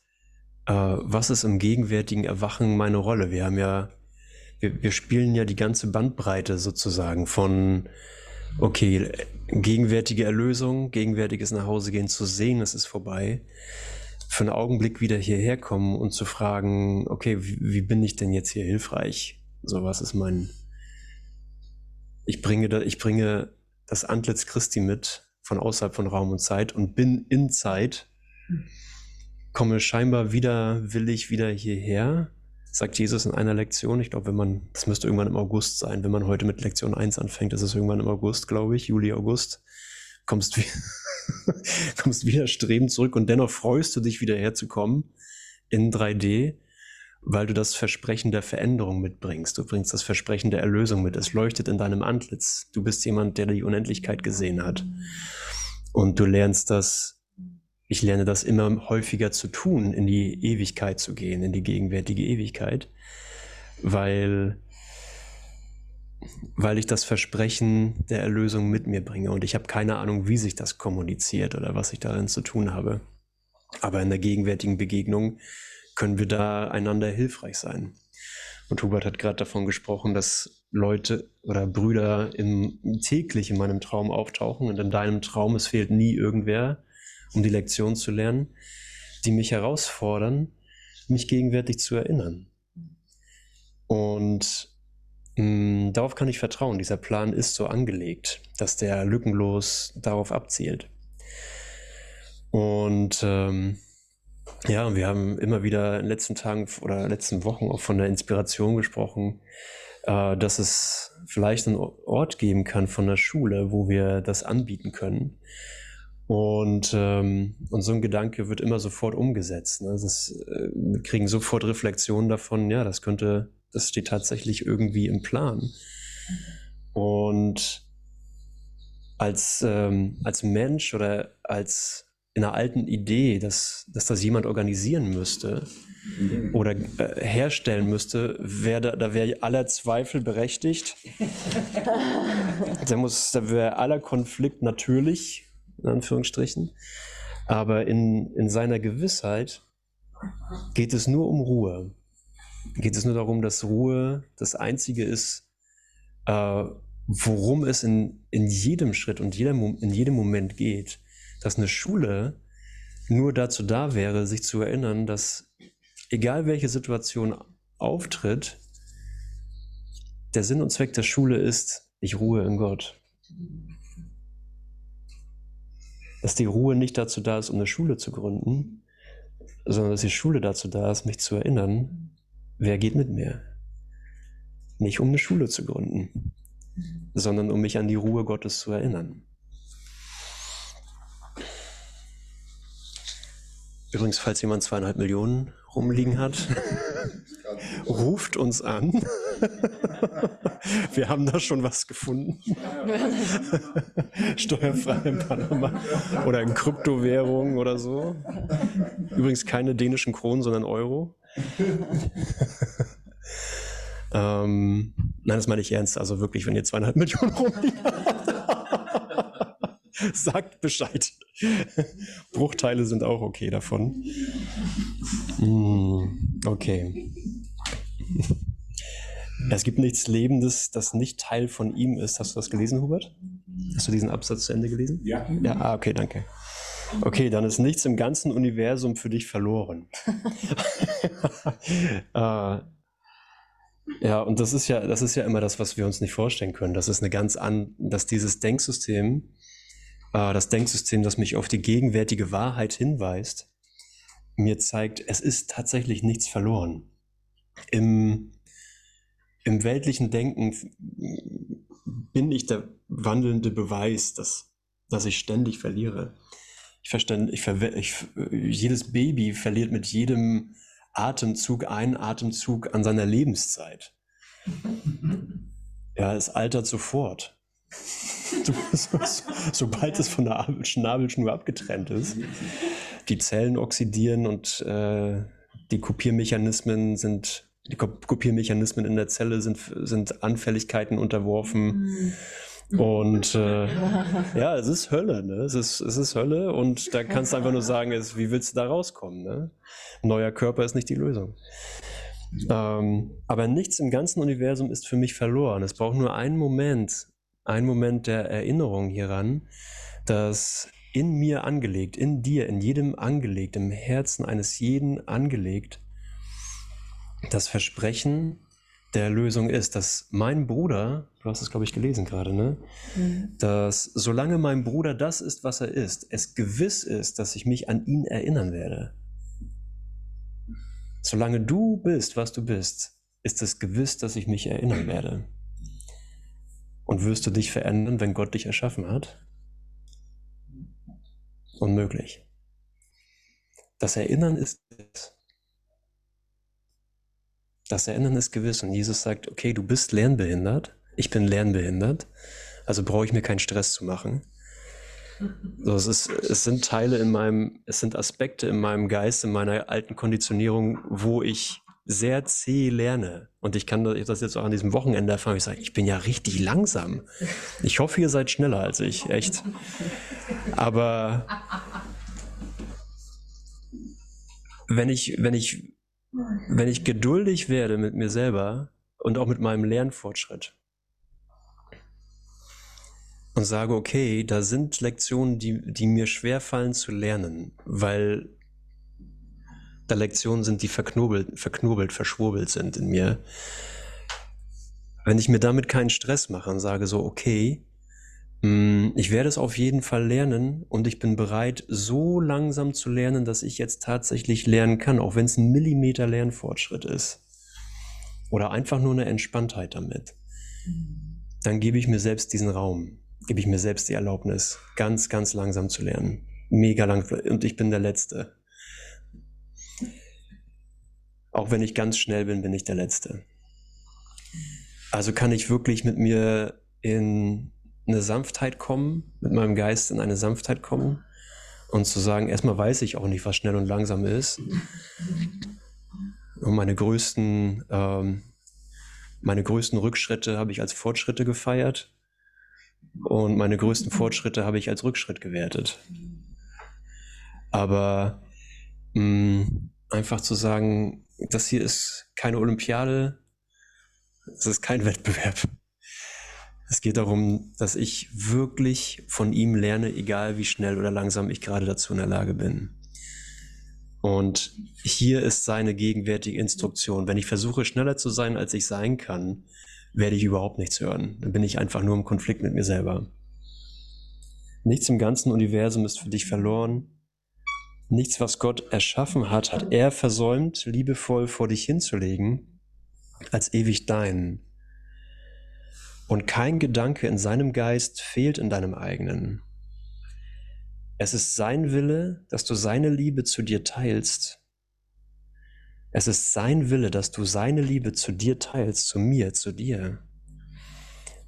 äh, was ist im gegenwärtigen Erwachen meine Rolle? Wir haben ja, wir, wir spielen ja die ganze Bandbreite sozusagen von, okay, gegenwärtige Erlösung, gegenwärtiges Nachhausegehen zu sehen, es ist vorbei, für einen Augenblick wieder hierher kommen und zu fragen, okay, wie, wie bin ich denn jetzt hier hilfreich? So, was ist mein, ich bringe, da, ich bringe das Antlitz Christi mit, von außerhalb von Raum und Zeit und bin in Zeit, komme scheinbar wieder, will ich wieder hierher, sagt Jesus in einer Lektion. Ich glaube, wenn man, das müsste irgendwann im August sein, wenn man heute mit Lektion 1 anfängt, ist es irgendwann im August, glaube ich, Juli, August, kommst, kommst wieder strebend zurück und dennoch freust du dich wieder herzukommen in 3D weil du das Versprechen der Veränderung mitbringst. Du bringst das Versprechen der Erlösung mit. Es leuchtet in deinem Antlitz. Du bist jemand, der die Unendlichkeit gesehen hat. Und du lernst das, ich lerne das immer häufiger zu tun, in die Ewigkeit zu gehen, in die gegenwärtige Ewigkeit, weil, weil ich das Versprechen der Erlösung mit mir bringe. Und ich habe keine Ahnung, wie sich das kommuniziert oder was ich darin zu tun habe. Aber in der gegenwärtigen Begegnung können wir da einander hilfreich sein. Und Hubert hat gerade davon gesprochen, dass Leute oder Brüder im, täglich in meinem Traum auftauchen und in deinem Traum, es fehlt nie irgendwer, um die Lektion zu lernen, die mich herausfordern, mich gegenwärtig zu erinnern. Und mh, mm, darauf kann ich vertrauen. Dieser Plan ist so angelegt, dass der lückenlos darauf abzielt. Und ähm, ja, wir haben immer wieder in den letzten Tagen oder letzten Wochen auch von der Inspiration gesprochen, äh, dass es vielleicht einen Ort geben kann von der Schule, wo wir das anbieten können. Und, ähm, und so ein Gedanke wird immer sofort umgesetzt. Ne? Das, äh, wir kriegen sofort Reflexionen davon, ja, das könnte, das steht tatsächlich irgendwie im Plan. Und als, ähm, als Mensch oder als in einer alten Idee, dass, dass das jemand organisieren müsste oder äh, herstellen müsste, wär da, da wäre aller Zweifel berechtigt. da, muss, da wäre aller Konflikt natürlich, in Anführungsstrichen. Aber in, in seiner Gewissheit geht es nur um Ruhe. Geht es nur darum, dass Ruhe das Einzige ist, äh, worum es in, in jedem Schritt und jeder, in jedem Moment geht dass eine Schule nur dazu da wäre, sich zu erinnern, dass egal welche Situation auftritt, der Sinn und Zweck der Schule ist, ich ruhe in Gott. Dass die Ruhe nicht dazu da ist, um eine Schule zu gründen, sondern dass die Schule dazu da ist, mich zu erinnern, wer geht mit mir? Nicht um eine Schule zu gründen, sondern um mich an die Ruhe Gottes zu erinnern. Übrigens, falls jemand zweieinhalb Millionen rumliegen hat, ruft uns an. Wir haben da schon was gefunden. Steuerfrei in Panama oder in Kryptowährungen oder so. Übrigens keine dänischen Kronen, sondern Euro. ähm, nein, das meine ich ernst. Also wirklich, wenn ihr zweieinhalb Millionen rumliegen sagt Bescheid. Bruchteile sind auch okay davon. Hm, okay. Es gibt nichts Lebendes, das nicht Teil von ihm ist. Hast du das gelesen, Hubert? Hast du diesen Absatz zu Ende gelesen? Ja. Ja, ah, okay, danke. Okay, dann ist nichts im ganzen Universum für dich verloren. äh, ja, und das ist ja, das ist ja immer das, was wir uns nicht vorstellen können. Das ist eine ganz an, dass dieses Denksystem, äh, das Denksystem, das mich auf die gegenwärtige Wahrheit hinweist, mir zeigt, es ist tatsächlich nichts verloren. Im, im weltlichen Denken bin ich der wandelnde Beweis, dass, dass ich ständig verliere. Ich verstand, ich, ich, jedes Baby verliert mit jedem Atemzug einen Atemzug an seiner Lebenszeit. Ja, es altert sofort. Sobald es von der Schnabelschnur abgetrennt ist. Die Zellen oxidieren und äh, die Kopiermechanismen sind die Kopiermechanismen in der Zelle sind, sind Anfälligkeiten unterworfen. Mhm. Und äh, ja, es ist Hölle, ne? Es ist, es ist Hölle und da kannst du einfach nur sagen, ist, wie willst du da rauskommen? Ne? Neuer Körper ist nicht die Lösung. Ähm, aber nichts im ganzen Universum ist für mich verloren. Es braucht nur einen Moment, einen Moment der Erinnerung hieran, dass in mir angelegt, in dir, in jedem angelegt, im Herzen eines jeden angelegt, das Versprechen der Lösung ist, dass mein Bruder, du hast es glaube ich gelesen gerade, ne? Mhm. dass solange mein Bruder das ist, was er ist, es gewiss ist, dass ich mich an ihn erinnern werde. Solange du bist, was du bist, ist es gewiss, dass ich mich erinnern werde. Und wirst du dich verändern, wenn Gott dich erschaffen hat? Unmöglich. Das Erinnern ist das Erinnern ist gewiss und Jesus sagt, okay, du bist lernbehindert, ich bin lernbehindert, also brauche ich mir keinen Stress zu machen. So, es, ist, es sind Teile in meinem, es sind Aspekte in meinem Geist, in meiner alten Konditionierung, wo ich sehr zäh lerne. Und ich kann das jetzt auch an diesem Wochenende erfahren. Ich sage, ich bin ja richtig langsam. Ich hoffe, ihr seid schneller als ich, echt. Aber wenn ich, wenn ich wenn ich geduldig werde mit mir selber und auch mit meinem Lernfortschritt und sage, okay, da sind Lektionen, die, die mir schwer fallen zu lernen, weil da Lektionen sind, die verknobelt, verknobelt, verschwurbelt sind in mir. Wenn ich mir damit keinen Stress mache und sage so, okay, Mm, ich werde es auf jeden Fall lernen und ich bin bereit, so langsam zu lernen, dass ich jetzt tatsächlich lernen kann, auch wenn es ein Millimeter Lernfortschritt ist. Oder einfach nur eine Entspanntheit damit. Dann gebe ich mir selbst diesen Raum, gebe ich mir selbst die Erlaubnis, ganz, ganz langsam zu lernen. Mega lang. Und ich bin der Letzte. Auch wenn ich ganz schnell bin, bin ich der Letzte. Also kann ich wirklich mit mir in eine Sanftheit kommen, mit meinem Geist in eine Sanftheit kommen und zu sagen, erstmal weiß ich auch nicht, was schnell und langsam ist. Und meine größten, ähm, meine größten Rückschritte habe ich als Fortschritte gefeiert und meine größten Fortschritte habe ich als Rückschritt gewertet. Aber mh, mm, einfach zu sagen, das hier ist keine Olympiade, es ist kein Wettbewerb. Es geht darum, dass ich wirklich von ihm lerne, egal wie schnell oder langsam ich gerade dazu in der Lage bin. Und hier ist seine gegenwärtige Instruktion. Wenn ich versuche, schneller zu sein, als ich sein kann, werde ich überhaupt nichts hören. Dann bin ich einfach nur im Konflikt mit mir selber. Nichts im ganzen Universum ist für dich verloren. Nichts, was Gott erschaffen hat, hat er versäumt, liebevoll vor dich hinzulegen, als ewig dein Und kein Gedanke in seinem Geist fehlt in deinem eigenen. Es ist sein Wille, dass du seine Liebe zu dir teilst. Es ist sein Wille, dass du seine Liebe zu dir teilst, zu mir, zu dir.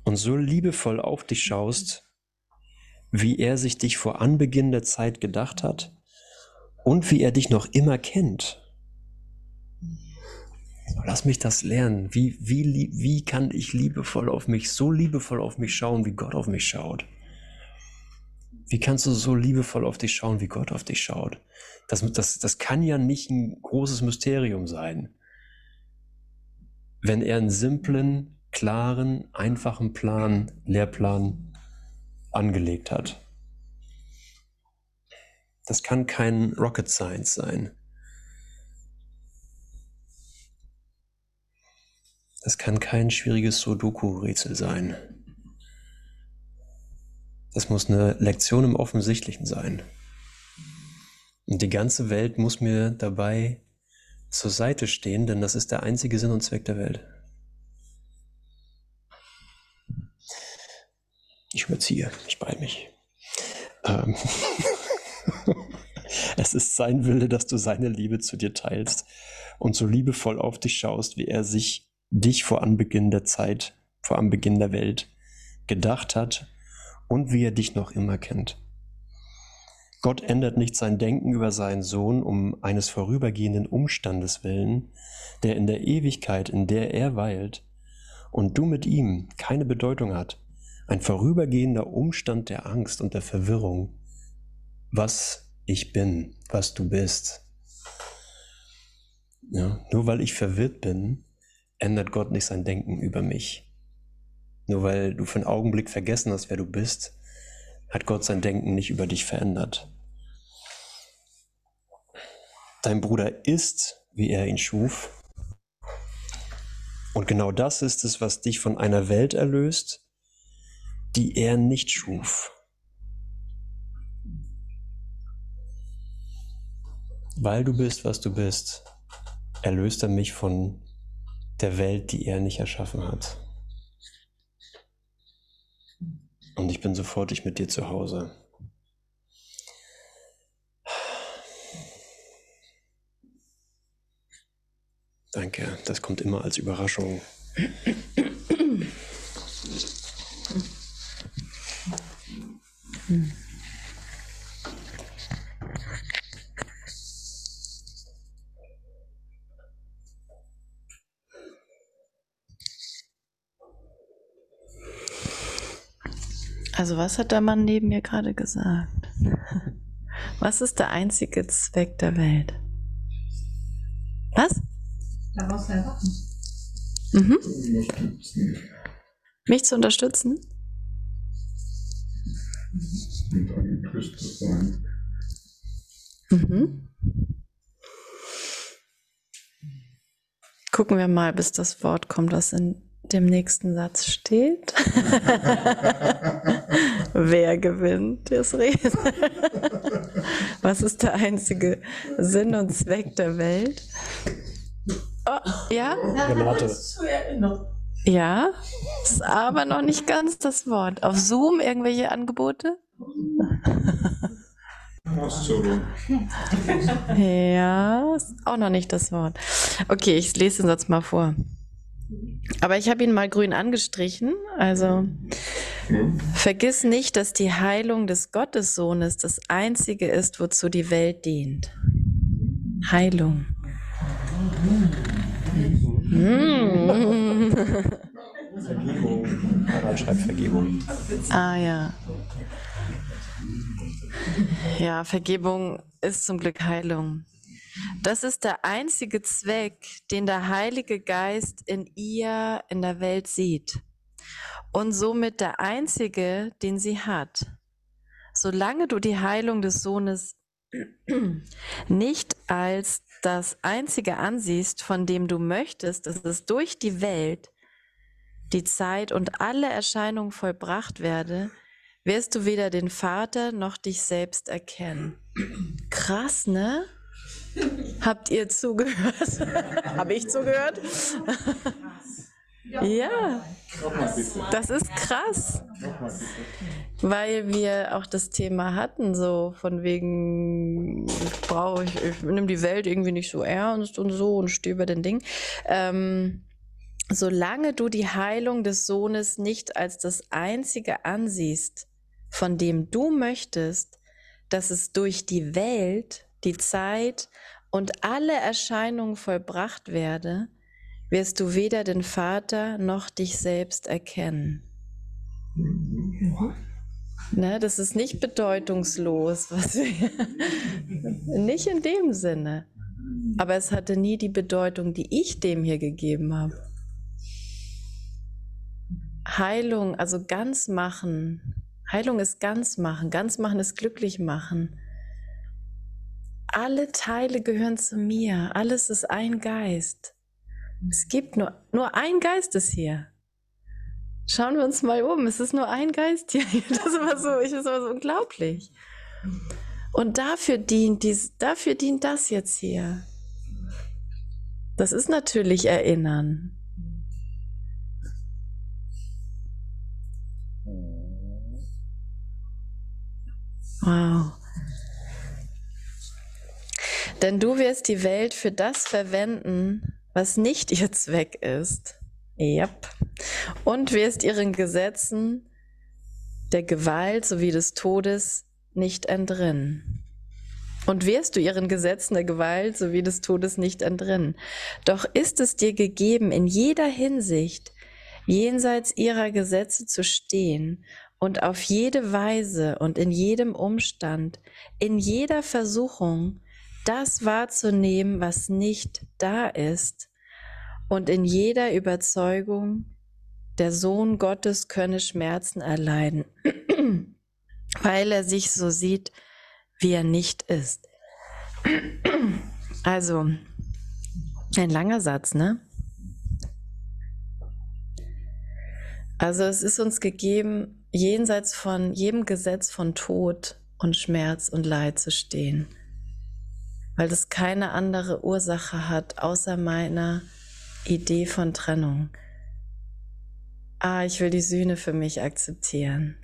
Und so liebevoll auf dich schaust, wie er sich dich vor Anbeginn der Zeit gedacht hat und wie er dich noch immer kennt. Lass mich das lernen. Wie, wie, wie kann ich liebevoll auf mich, so liebevoll auf mich schauen, wie Gott auf mich schaut? Wie kannst du so liebevoll auf dich schauen, wie Gott auf dich schaut? Das, das, das kann ja nicht ein großes Mysterium sein. Wenn er einen simplen, klaren, einfachen Plan, Lehrplan angelegt hat. Das kann kein Rocket Science sein. Das kann kein schwieriges Sudoku-Rätsel sein. Das muss eine Lektion im Offensichtlichen sein. Und die ganze Welt muss mir dabei zur Seite stehen, denn das ist der einzige Sinn und Zweck der Welt. Ich überziehe, ich beeile mich. Ähm es ist sein Wille, dass du seine Liebe zu dir teilst und so liebevoll auf dich schaust, wie er sich dich vor Anbeginn der Zeit, vor Anbeginn der Welt gedacht hat und wie er dich noch immer kennt. Gott ändert nicht sein Denken über seinen Sohn um eines vorübergehenden Umstandes willen, der in der Ewigkeit, in der er weilt, und du mit ihm keine Bedeutung hat, ein vorübergehender Umstand der Angst und der Verwirrung, was ich bin, was du bist. Ja, nur weil ich verwirrt bin, ändert Gott nicht sein Denken über mich. Nur weil du für einen Augenblick vergessen hast, wer du bist, hat Gott sein Denken nicht über dich verändert. Dein Bruder ist, wie er ihn schuf. Und genau das ist es, was dich von einer Welt erlöst, die er nicht schuf. Weil du bist, was du bist, erlöst er mich von der Welt, die er nicht erschaffen hat. Und ich bin sofortig mit dir zu Hause. Danke, das kommt immer als Überraschung. Also was hat der Mann neben mir gerade gesagt? Was ist der einzige Zweck der Welt? Was? Daraus erwachen. Mhm. Mich zu unterstützen? Und ein Christus sein. Mhm. Gucken wir mal, bis das Wort kommt, was in dem nächsten Satz steht. Wer gewinnt das Reden? Was ist der einzige Sinn und Zweck der Welt? Oh, ja? Ja, das ist aber noch nicht ganz das Wort. Auf Zoom irgendwelche Angebote? ja, ist auch noch nicht das Wort. Okay, ich lese den Satz mal vor. Aber ich habe ihn mal grün angestrichen. Also vergiss nicht, dass die Heilung des Gottessohnes das Einzige ist, wozu die Welt dient. Heilung. Hm. Vergebung. Harald schreibt Vergebung. Ah ja. Ja, Vergebung ist zum Glück Heilung. Das ist der einzige Zweck, den der Heilige Geist in ihr, in der Welt sieht. Und somit der einzige, den sie hat. Solange du die Heilung des Sohnes nicht als das einzige ansiehst, von dem du möchtest, dass es durch die Welt, die Zeit und alle Erscheinungen vollbracht werde, wirst du weder den Vater noch dich selbst erkennen. Krass, ne? Habt ihr zugehört? Habe ich zugehört? Ja, das ist krass, weil wir auch das Thema hatten, so von wegen, ich brauche, ich, ich nehme die Welt irgendwie nicht so ernst und so und stehe über den Ding. Ähm, solange du die Heilung des Sohnes nicht als das Einzige ansiehst, von dem du möchtest, dass es durch die Welt, die Zeit und alle Erscheinungen vollbracht werde, wirst du weder den Vater noch dich selbst erkennen. Ne, das ist nicht bedeutungslos, was wir, nicht in dem Sinne. Aber es hatte nie die Bedeutung, die ich dem hier gegeben habe. Heilung, also ganz machen. Heilung ist ganz machen. Ganz machen ist glücklich machen. Alle Teile gehören zu mir. Alles ist ein Geist. Es gibt nur, nur ein Geist ist hier. Schauen wir uns mal um. Es ist nur ein Geist hier. Das ist immer so, ich ist immer so unglaublich. Und dafür dient dies, dafür dient das jetzt hier. Das ist natürlich Erinnern. Wow. Denn du wirst die Welt für das verwenden, was nicht ihr Zweck ist. Yep. Und wirst ihren Gesetzen der Gewalt sowie des Todes nicht entrinnen. Und wirst du ihren Gesetzen der Gewalt sowie des Todes nicht entrinnen. Doch ist es dir gegeben, in jeder Hinsicht jenseits ihrer Gesetze zu stehen und auf jede Weise und in jedem Umstand, in jeder Versuchung, das wahrzunehmen, was nicht da ist, und in jeder Überzeugung, der Sohn Gottes könne Schmerzen erleiden, weil er sich so sieht, wie er nicht ist. Also, ein langer Satz, ne? Also es ist uns gegeben, jenseits von jedem Gesetz von Tod und Schmerz und Leid zu stehen, weil es keine andere Ursache hat außer meiner Idee von Trennung. Ah, ich will die Sühne für mich akzeptieren.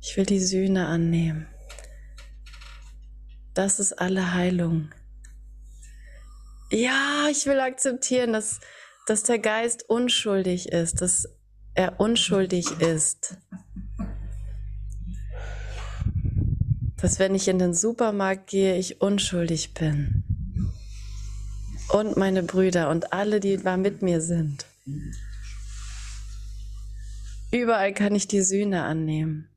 Ich will die Sühne annehmen. Das ist alle Heilung. Ja, ich will akzeptieren, dass, dass der Geist unschuldig ist, dass er unschuldig ist. Dass wenn ich in den Supermarkt gehe, ich unschuldig bin. Und meine Brüder und alle, die da mit mir sind. Überall kann ich die Sühne annehmen.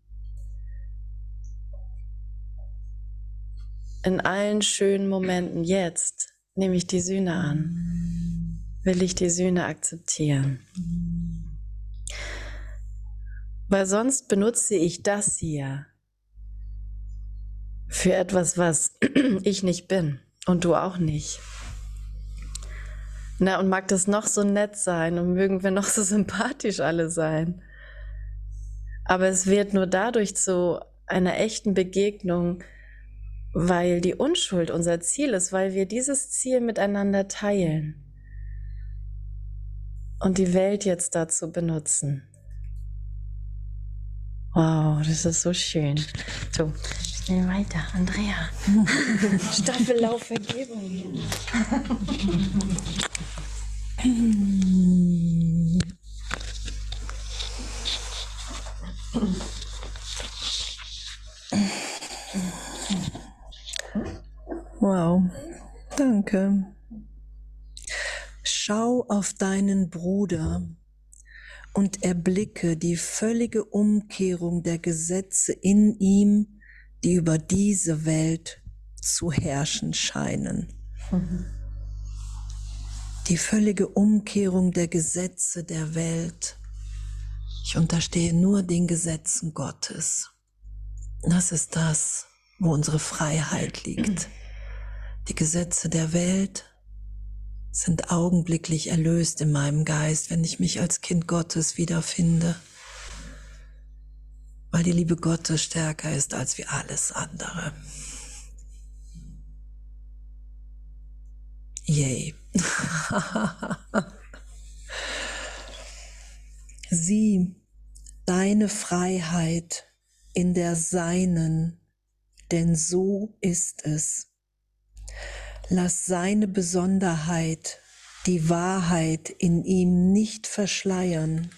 In allen schönen Momenten jetzt nehme ich die Sühne an. Will ich die Sühne akzeptieren. Weil sonst benutze ich das hier für etwas, was ich nicht bin und du auch nicht. Na, und mag das noch so nett sein und mögen wir noch so sympathisch alle sein. Aber es wird nur dadurch zu einer echten Begegnung, weil die Unschuld unser Ziel ist, weil wir dieses Ziel miteinander teilen und die Welt jetzt dazu benutzen. Wow, das ist so schön. So, schnell weiter, Andrea. Staffellauf Vergebung. Wow, danke. Schau auf deinen Bruder und erblicke die völlige Umkehrung der Gesetze in ihm, die über diese Welt zu herrschen scheinen. Die völlige Umkehrung der Gesetze der Welt. Ich unterstehe nur den Gesetzen Gottes. Das ist das, wo unsere Freiheit liegt. Die Gesetze der Welt sind augenblicklich erlöst in meinem Geist, wenn ich mich als Kind Gottes wiederfinde, weil die Liebe Gottes stärker ist als wie alles andere. Yay. Sieh deine Freiheit in der Seinen, denn so ist es. Lass seine Besonderheit, die Wahrheit in ihm nicht verschleiern,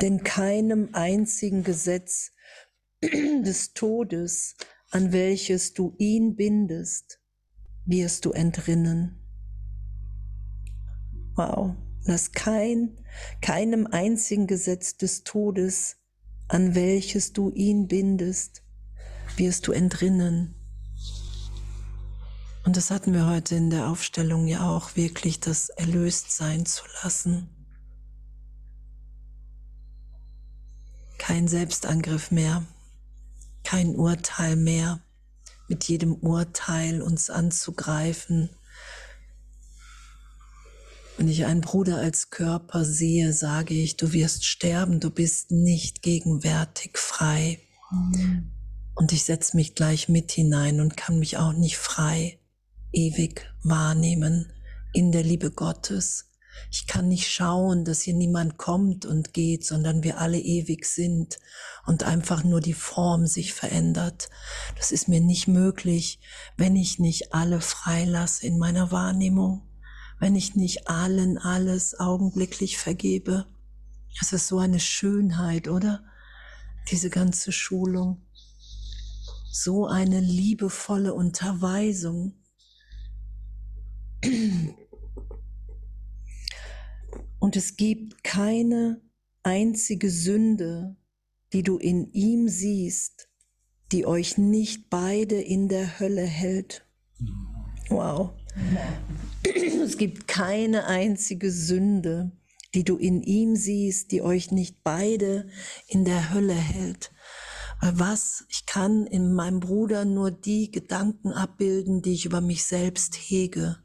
denn keinem einzigen Gesetz des Todes, an welches du ihn bindest, wirst du entrinnen. Wow, lass kein, keinem einzigen Gesetz des Todes, an welches du ihn bindest, wirst du entrinnen. Und das hatten wir heute in der Aufstellung ja auch, wirklich das erlöst sein zu lassen. Kein Selbstangriff mehr, kein Urteil mehr, mit jedem Urteil uns anzugreifen. Wenn ich einen Bruder als Körper sehe, sage ich, du wirst sterben, du bist nicht gegenwärtig frei. Und ich setze mich gleich mit hinein und kann mich auch nicht frei ewig wahrnehmen in der Liebe Gottes. Ich kann nicht schauen, dass hier niemand kommt und geht, sondern wir alle ewig sind und einfach nur die Form sich verändert. Das ist mir nicht möglich, wenn ich nicht alle freilasse in meiner Wahrnehmung, wenn ich nicht allen alles augenblicklich vergebe. Es ist so eine Schönheit, oder? Diese ganze Schulung. So eine liebevolle Unterweisung und es gibt keine einzige Sünde, die du in ihm siehst, die euch nicht beide in der Hölle hält. Wow. Es gibt keine einzige Sünde, die du in ihm siehst, die euch nicht beide in der Hölle hält. Weil was? Ich kann in meinem Bruder nur die Gedanken abbilden, die ich über mich selbst hege.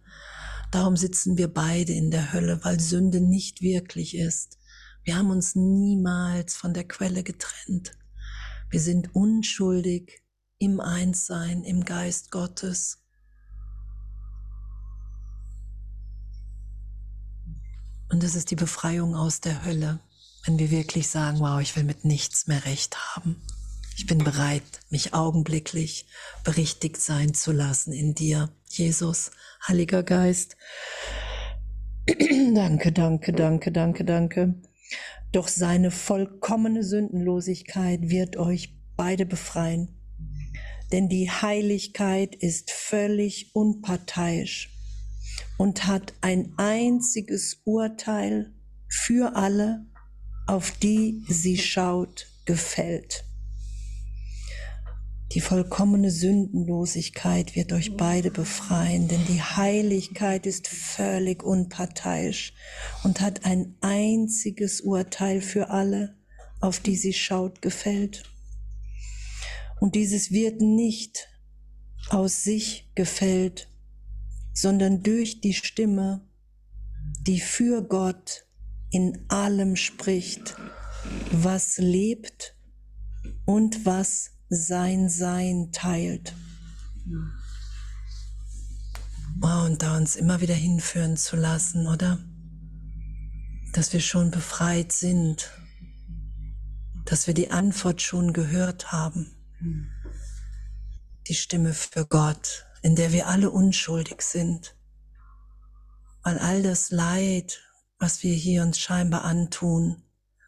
Darum sitzen wir beide in der Hölle, weil Sünde nicht wirklich ist. Wir haben uns niemals von der Quelle getrennt. Wir sind unschuldig im Einssein, im Geist Gottes. Und das ist die Befreiung aus der Hölle, wenn wir wirklich sagen, wow, ich will mit nichts mehr recht haben. Ich bin bereit, mich augenblicklich berichtigt sein zu lassen in dir, Jesus, Heiliger Geist. danke, danke, danke, danke, danke. Doch seine vollkommene Sündenlosigkeit wird euch beide befreien. Denn die Heiligkeit ist völlig unparteiisch und hat ein einziges Urteil für alle, auf die sie schaut, gefällt. Die vollkommene Sündenlosigkeit wird euch beide befreien, denn die Heiligkeit ist völlig unparteiisch und hat ein einziges Urteil für alle, auf die sie schaut, gefällt. Und dieses wird nicht aus sich gefällt, sondern durch die Stimme, die für Gott in allem spricht, was lebt und was sein Sein teilt. Und da uns immer wieder hinführen zu lassen, oder? Dass wir schon befreit sind, dass wir die Antwort schon gehört haben. Die Stimme für Gott, in der wir alle unschuldig sind. Weil all das Leid, was wir hier uns scheinbar antun,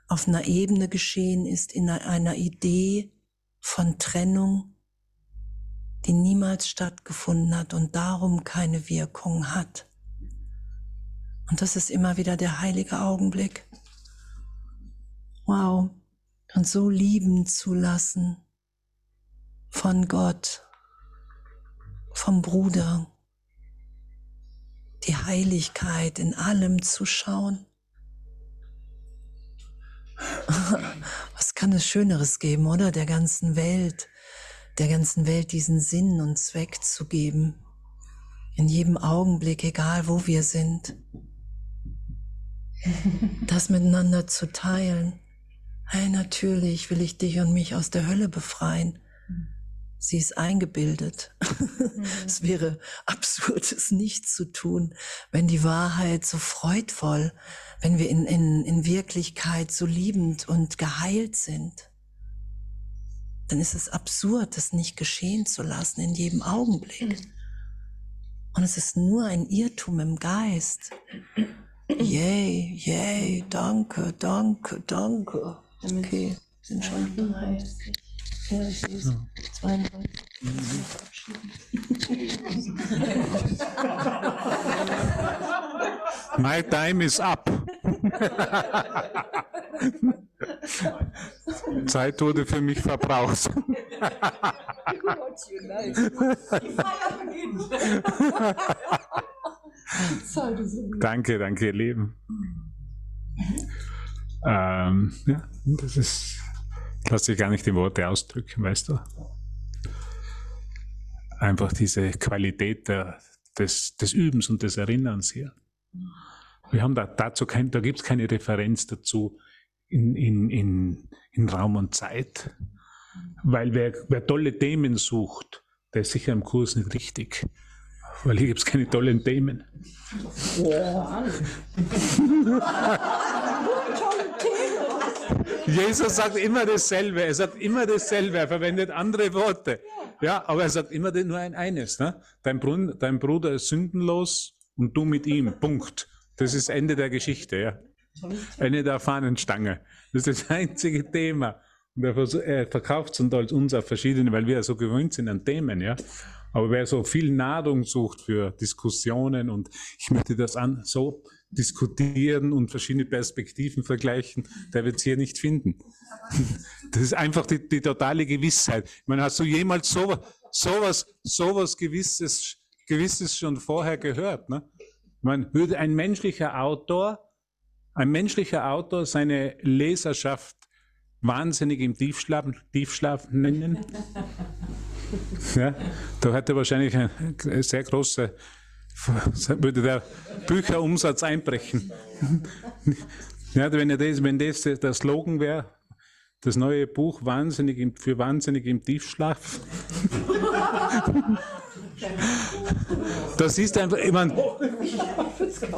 auf einer Ebene geschehen ist, in einer Idee, von Trennung, die niemals stattgefunden hat und darum keine Wirkung hat. Und das ist immer wieder der heilige Augenblick. Wow. Und so lieben zu lassen von Gott, vom Bruder, die Heiligkeit in allem zu schauen. Kann es Schöneres geben, oder? Der ganzen Welt, der ganzen Welt diesen Sinn und Zweck zu geben. In jedem Augenblick, egal wo wir sind. Das miteinander zu teilen. Hey, natürlich will ich dich und mich aus der Hölle befreien. Sie ist eingebildet. Mhm. es wäre absurd, es nicht zu tun, wenn die Wahrheit so freudvoll, wenn wir in, in, in Wirklichkeit so liebend und geheilt sind. Dann ist es absurd, es nicht geschehen zu lassen in jedem Augenblick. Mhm. Und es ist nur ein Irrtum im Geist. Yay, yay, danke, danke, danke. Okay, sind schon ja, ich sehe es. 32. My time is up. Zeit wurde für mich verbraucht. danke, danke, ihr Lieben. Ähm, ja, das ist Lass dich gar nicht in Worte ausdrücken, weißt du? Einfach diese Qualität der, des, des Übens und des Erinnerns hier. Wir haben da dazu kein, da gibt es keine Referenz dazu in, in, in, in Raum und Zeit. Weil wer, wer tolle Themen sucht, der ist sicher im Kurs nicht richtig. Weil hier gibt es keine tollen Themen. Ja. Jesus sagt immer dasselbe. Er sagt immer dasselbe. Er verwendet andere Worte. Ja, aber er sagt immer nur ein eines. Ne? Dein, Bruder, dein Bruder ist sündenlos und du mit ihm. Punkt. Das ist Ende der Geschichte. Ja. Ende der Fahnenstange. Das ist das einzige Thema. Und er verkauft es uns auf verschiedene, weil wir ja so gewöhnt sind an Themen. Ja. Aber wer so viel Nahrung sucht für Diskussionen und ich möchte das an so diskutieren und verschiedene Perspektiven vergleichen, der wird es hier nicht finden. Das ist einfach die, die totale Gewissheit. Ich meine, hast du jemals so, sowas, sowas Gewisses, Gewisses schon vorher gehört? Ne? Man würde ein menschlicher Autor, ein menschlicher Autor seine Leserschaft wahnsinnig im Tiefschlaf, Tiefschlaf nennen? Ja, da hätte wahrscheinlich eine sehr große würde der Bücherumsatz einbrechen. Ja, wenn, das, wenn das der Slogan wäre, das neue Buch wahnsinnig im, für wahnsinnig im Tiefschlaf. Das ist einfach, ich meine,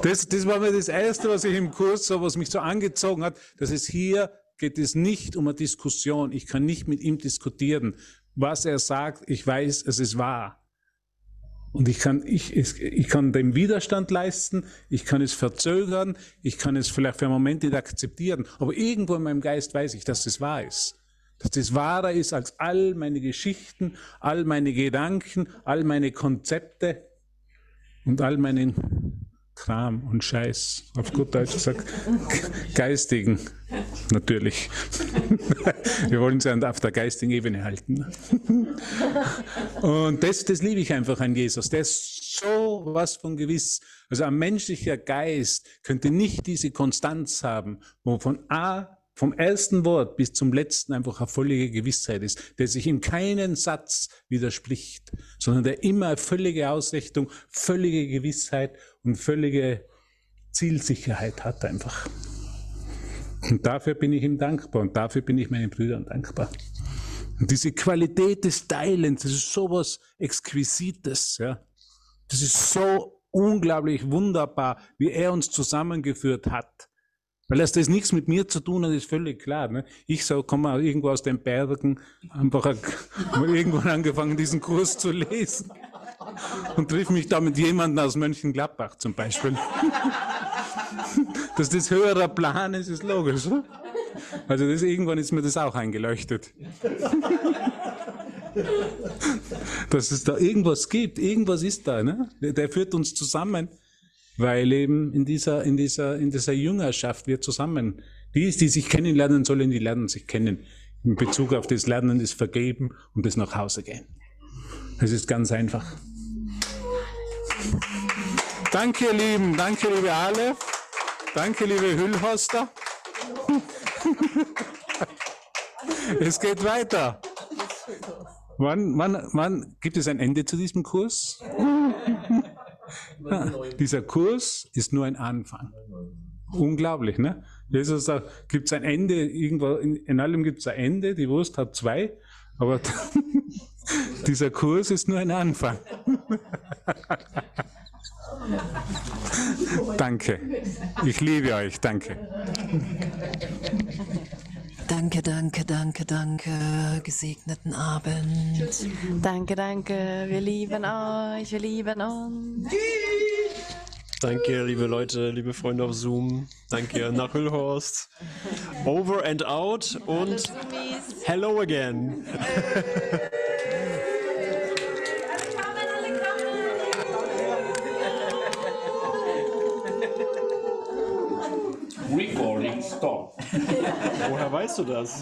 das, das war mir das Erste, was ich im Kurs, so, was mich so angezogen hat, dass es hier geht es nicht um eine Diskussion. Ich kann nicht mit ihm diskutieren. Was er sagt, ich weiß, es ist wahr. Und ich kann, ich, ich kann dem Widerstand leisten, ich kann es verzögern, ich kann es vielleicht für einen Moment nicht akzeptieren, aber irgendwo in meinem Geist weiß ich, dass das wahr ist. Dass das wahrer ist als all meine Geschichten, all meine Gedanken, all meine Konzepte und all meinen Kram und Scheiß, auf gut Deutsch gesagt, geistigen, natürlich. Wir wollen sie auf der geistigen Ebene halten. Und das, das liebe ich einfach an Jesus. Der ist so was von gewiss. Also ein menschlicher Geist könnte nicht diese Konstanz haben, wo von A vom ersten Wort bis zum letzten einfach eine völlige Gewissheit ist, der sich in keinen Satz widerspricht, sondern der immer völlige Ausrichtung, völlige Gewissheit und völlige Zielsicherheit hat einfach. Und dafür bin ich ihm dankbar und dafür bin ich meinen Brüdern dankbar. Und diese Qualität des Teilens, das ist sowas Exquisites, ja. Das ist so unglaublich wunderbar, wie er uns zusammengeführt hat. Weil das, das nichts mit mir zu tun hat, ist völlig klar. Ne? Ich so, komme irgendwo aus den Bergen, einfach irgendwann angefangen, diesen Kurs zu lesen. Und triff mich da mit jemandem aus Mönchengladbach zum Beispiel. Dass das höherer Plan ist, ist logisch. Also das, irgendwann ist mir das auch eingeleuchtet. Dass es da irgendwas gibt, irgendwas ist da. Ne? Der führt uns zusammen weil eben in dieser, in dieser, in dieser Jüngerschaft wir zusammen, die, die sich kennenlernen sollen, die lernen sich kennen. In Bezug auf das Lernen ist Vergeben und das nach Hause gehen. Es ist ganz einfach. Danke, ihr Lieben. Danke, liebe alle. Danke, liebe Hüllhoster. es geht weiter. Wann, wann, wann gibt es ein Ende zu diesem Kurs? Dieser Kurs ist nur ein Anfang. Unglaublich, ne? Jesus sagt, gibt es ein Ende, irgendwo, in, in allem gibt es ein Ende, die Wurst hat zwei, aber Dieser Kurs ist nur ein Anfang. danke. Ich liebe euch. Danke. Danke, danke, danke, danke. Gesegneten Abend. Danke, danke. Wir lieben euch. Wir lieben uns. Danke, liebe Leute, liebe Freunde auf Zoom. Danke nach Hüllhorst. Over and out und hello again. Recording stop. Woher weißt du das?